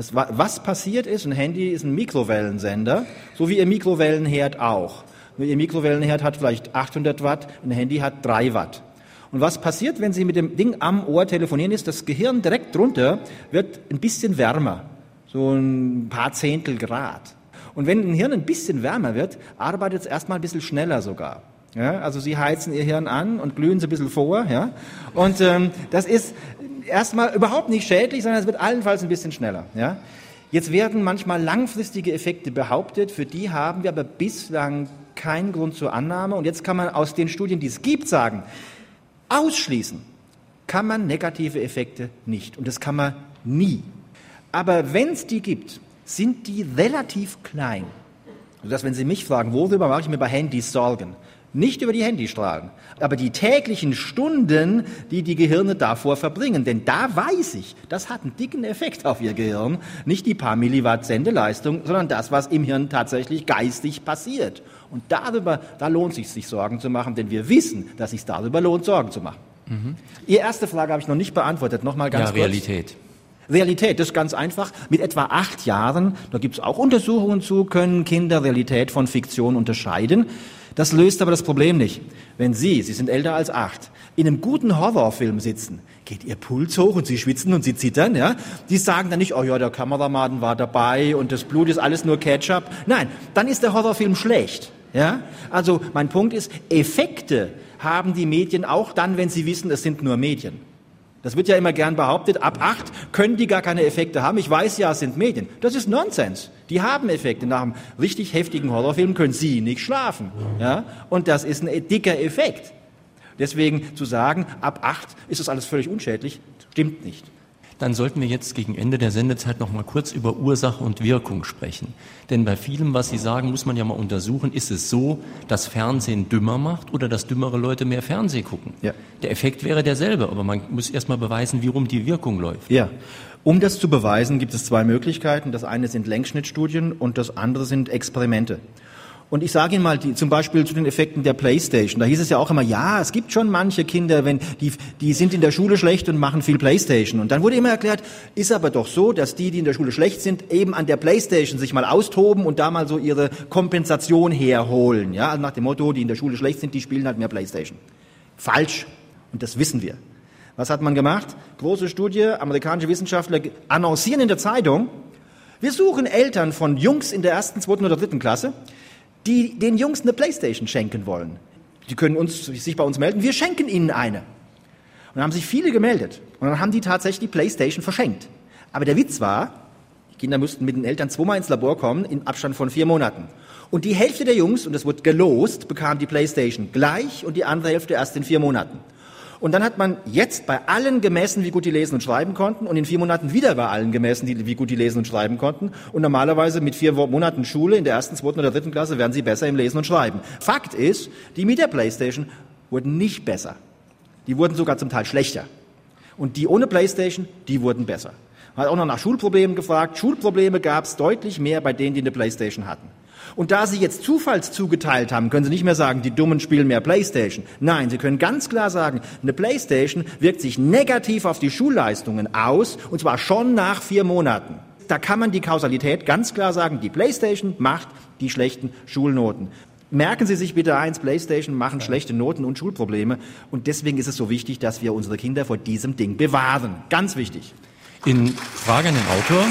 Das, was passiert ist, ein Handy ist ein Mikrowellensender, so wie Ihr Mikrowellenherd auch. Nur Ihr Mikrowellenherd hat vielleicht 800 Watt, ein Handy hat 3 Watt. Und was passiert, wenn Sie mit dem Ding am Ohr telefonieren, ist, das Gehirn direkt drunter wird ein bisschen wärmer, so ein paar Zehntel Grad. Und wenn ein Hirn ein bisschen wärmer wird, arbeitet es erstmal ein bisschen schneller sogar. Ja, also Sie heizen Ihr Hirn an und glühen Sie ein bisschen vor. Ja? Und ähm, das ist erstmal überhaupt nicht schädlich, sondern es wird allenfalls ein bisschen schneller. Ja? Jetzt werden manchmal langfristige Effekte behauptet, für die haben wir aber bislang keinen Grund zur Annahme. Und jetzt kann man aus den Studien, die es gibt, sagen, ausschließen kann man negative Effekte nicht. Und das kann man nie. Aber wenn es die gibt, sind die relativ klein. Sodass, wenn Sie mich fragen, worüber mache ich mir bei Handys Sorgen? Nicht über die Handystrahlen, aber die täglichen Stunden, die die Gehirne davor verbringen. Denn da weiß ich, das hat einen dicken Effekt auf Ihr Gehirn. Nicht die paar Milliwatt Sendeleistung, sondern das, was im Hirn tatsächlich geistig passiert. Und darüber, da lohnt es sich, sich Sorgen zu machen, denn wir wissen, dass es sich darüber lohnt, Sorgen zu machen. Mhm. Ihre erste Frage habe ich noch nicht beantwortet. Nochmal ganz ja, kurz. Realität. Realität, das ist ganz einfach. Mit etwa acht Jahren, da gibt es auch Untersuchungen zu, können Kinder Realität von Fiktion unterscheiden. Das löst aber das Problem nicht. Wenn Sie, Sie sind älter als acht, in einem guten Horrorfilm sitzen, geht Ihr Puls hoch und Sie schwitzen und Sie zittern, ja? Die sagen dann nicht, oh ja, der Kameramann war dabei und das Blut ist alles nur Ketchup. Nein, dann ist der Horrorfilm schlecht, ja? Also mein Punkt ist, Effekte haben die Medien auch dann, wenn sie wissen, es sind nur Medien. Das wird ja immer gern behauptet, ab acht können die gar keine Effekte haben. Ich weiß ja, es sind Medien. Das ist Nonsens. Die haben Effekte. Nach einem richtig heftigen Horrorfilm können sie nicht schlafen. Ja? Und das ist ein dicker Effekt. Deswegen zu sagen, ab acht ist das alles völlig unschädlich, stimmt nicht dann sollten wir jetzt gegen Ende der Sendezeit noch mal kurz über Ursache und Wirkung sprechen. Denn bei vielem, was Sie sagen, muss man ja mal untersuchen, ist es so, dass Fernsehen dümmer macht oder dass dümmere Leute mehr Fernsehen gucken? Ja. Der Effekt wäre derselbe, aber man muss erst mal beweisen, wie rum die Wirkung läuft. Ja. Um das zu beweisen, gibt es zwei Möglichkeiten. Das eine sind Längsschnittstudien und das andere sind Experimente. Und ich sage Ihnen mal, die, zum Beispiel zu den Effekten der Playstation. Da hieß es ja auch immer, ja, es gibt schon manche Kinder, wenn die, die sind in der Schule schlecht und machen viel Playstation. Und dann wurde immer erklärt, ist aber doch so, dass die, die in der Schule schlecht sind, eben an der Playstation sich mal austoben und da mal so ihre Kompensation herholen. Ja, also nach dem Motto, die in der Schule schlecht sind, die spielen halt mehr Playstation. Falsch. Und das wissen wir. Was hat man gemacht? Große Studie, amerikanische Wissenschaftler annoncieren in der Zeitung, wir suchen Eltern von Jungs in der ersten, zweiten oder dritten Klasse, die den Jungs eine Playstation schenken wollen. Die können uns, sich bei uns melden, wir schenken ihnen eine. Und dann haben sich viele gemeldet. Und dann haben die tatsächlich die Playstation verschenkt. Aber der Witz war, die Kinder mussten mit den Eltern zweimal ins Labor kommen, im Abstand von vier Monaten. Und die Hälfte der Jungs, und das wurde gelost, bekam die Playstation gleich und die andere Hälfte erst in vier Monaten. Und dann hat man jetzt bei allen gemessen, wie gut die lesen und schreiben konnten und in vier Monaten wieder bei allen gemessen, wie gut die lesen und schreiben konnten. Und normalerweise mit vier Monaten Schule in der ersten, zweiten oder dritten Klasse werden sie besser im Lesen und Schreiben. Fakt ist, die mit der Playstation wurden nicht besser. Die wurden sogar zum Teil schlechter. Und die ohne Playstation, die wurden besser. Man hat auch noch nach Schulproblemen gefragt. Schulprobleme gab es deutlich mehr bei denen, die eine Playstation hatten. Und da Sie jetzt Zufalls zugeteilt haben, können Sie nicht mehr sagen, die Dummen spielen mehr Playstation. Nein, Sie können ganz klar sagen, eine Playstation wirkt sich negativ auf die Schulleistungen aus, und zwar schon nach vier Monaten. Da kann man die Kausalität ganz klar sagen, die Playstation macht die schlechten Schulnoten. Merken Sie sich bitte eins, Playstation machen schlechte Noten und Schulprobleme. Und deswegen ist es so wichtig, dass wir unsere Kinder vor diesem Ding bewahren. Ganz wichtig. In Frage an den Autor.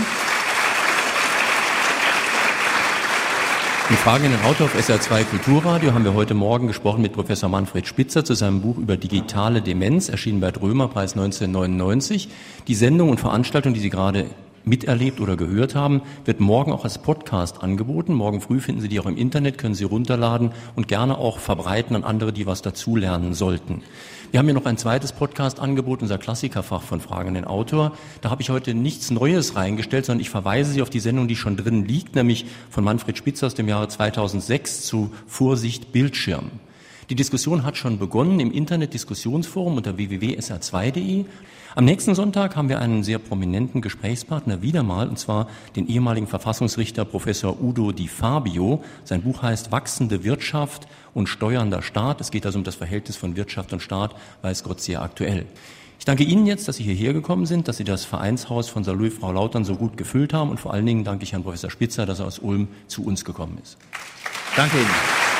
In Fragen in den Autor auf SR2 Kulturradio haben wir heute Morgen gesprochen mit Professor Manfred Spitzer zu seinem Buch über digitale Demenz, erschienen bei Drömerpreis 1999. Die Sendung und Veranstaltung, die Sie gerade miterlebt oder gehört haben, wird morgen auch als Podcast angeboten. Morgen früh finden Sie die auch im Internet, können Sie runterladen und gerne auch verbreiten an andere, die was dazulernen sollten. Wir haben hier noch ein zweites Podcast-Angebot, unser Klassikerfach von Fragen an den Autor. Da habe ich heute nichts Neues reingestellt, sondern ich verweise Sie auf die Sendung, die schon drin liegt, nämlich von Manfred Spitz aus dem Jahre 2006 zu Vorsicht Bildschirm. Die Diskussion hat schon begonnen im Internet-Diskussionsforum unter www.sr2.de. Am nächsten Sonntag haben wir einen sehr prominenten Gesprächspartner wieder mal, und zwar den ehemaligen Verfassungsrichter Professor Udo Di Fabio. Sein Buch heißt Wachsende Wirtschaft und steuernder Staat. Es geht also um das Verhältnis von Wirtschaft und Staat, weiß Gott sehr aktuell. Ich danke Ihnen jetzt, dass Sie hierher gekommen sind, dass Sie das Vereinshaus von Salou Frau Lautern so gut gefüllt haben und vor allen Dingen danke ich Herrn Professor Spitzer, dass er aus Ulm zu uns gekommen ist. Danke Ihnen.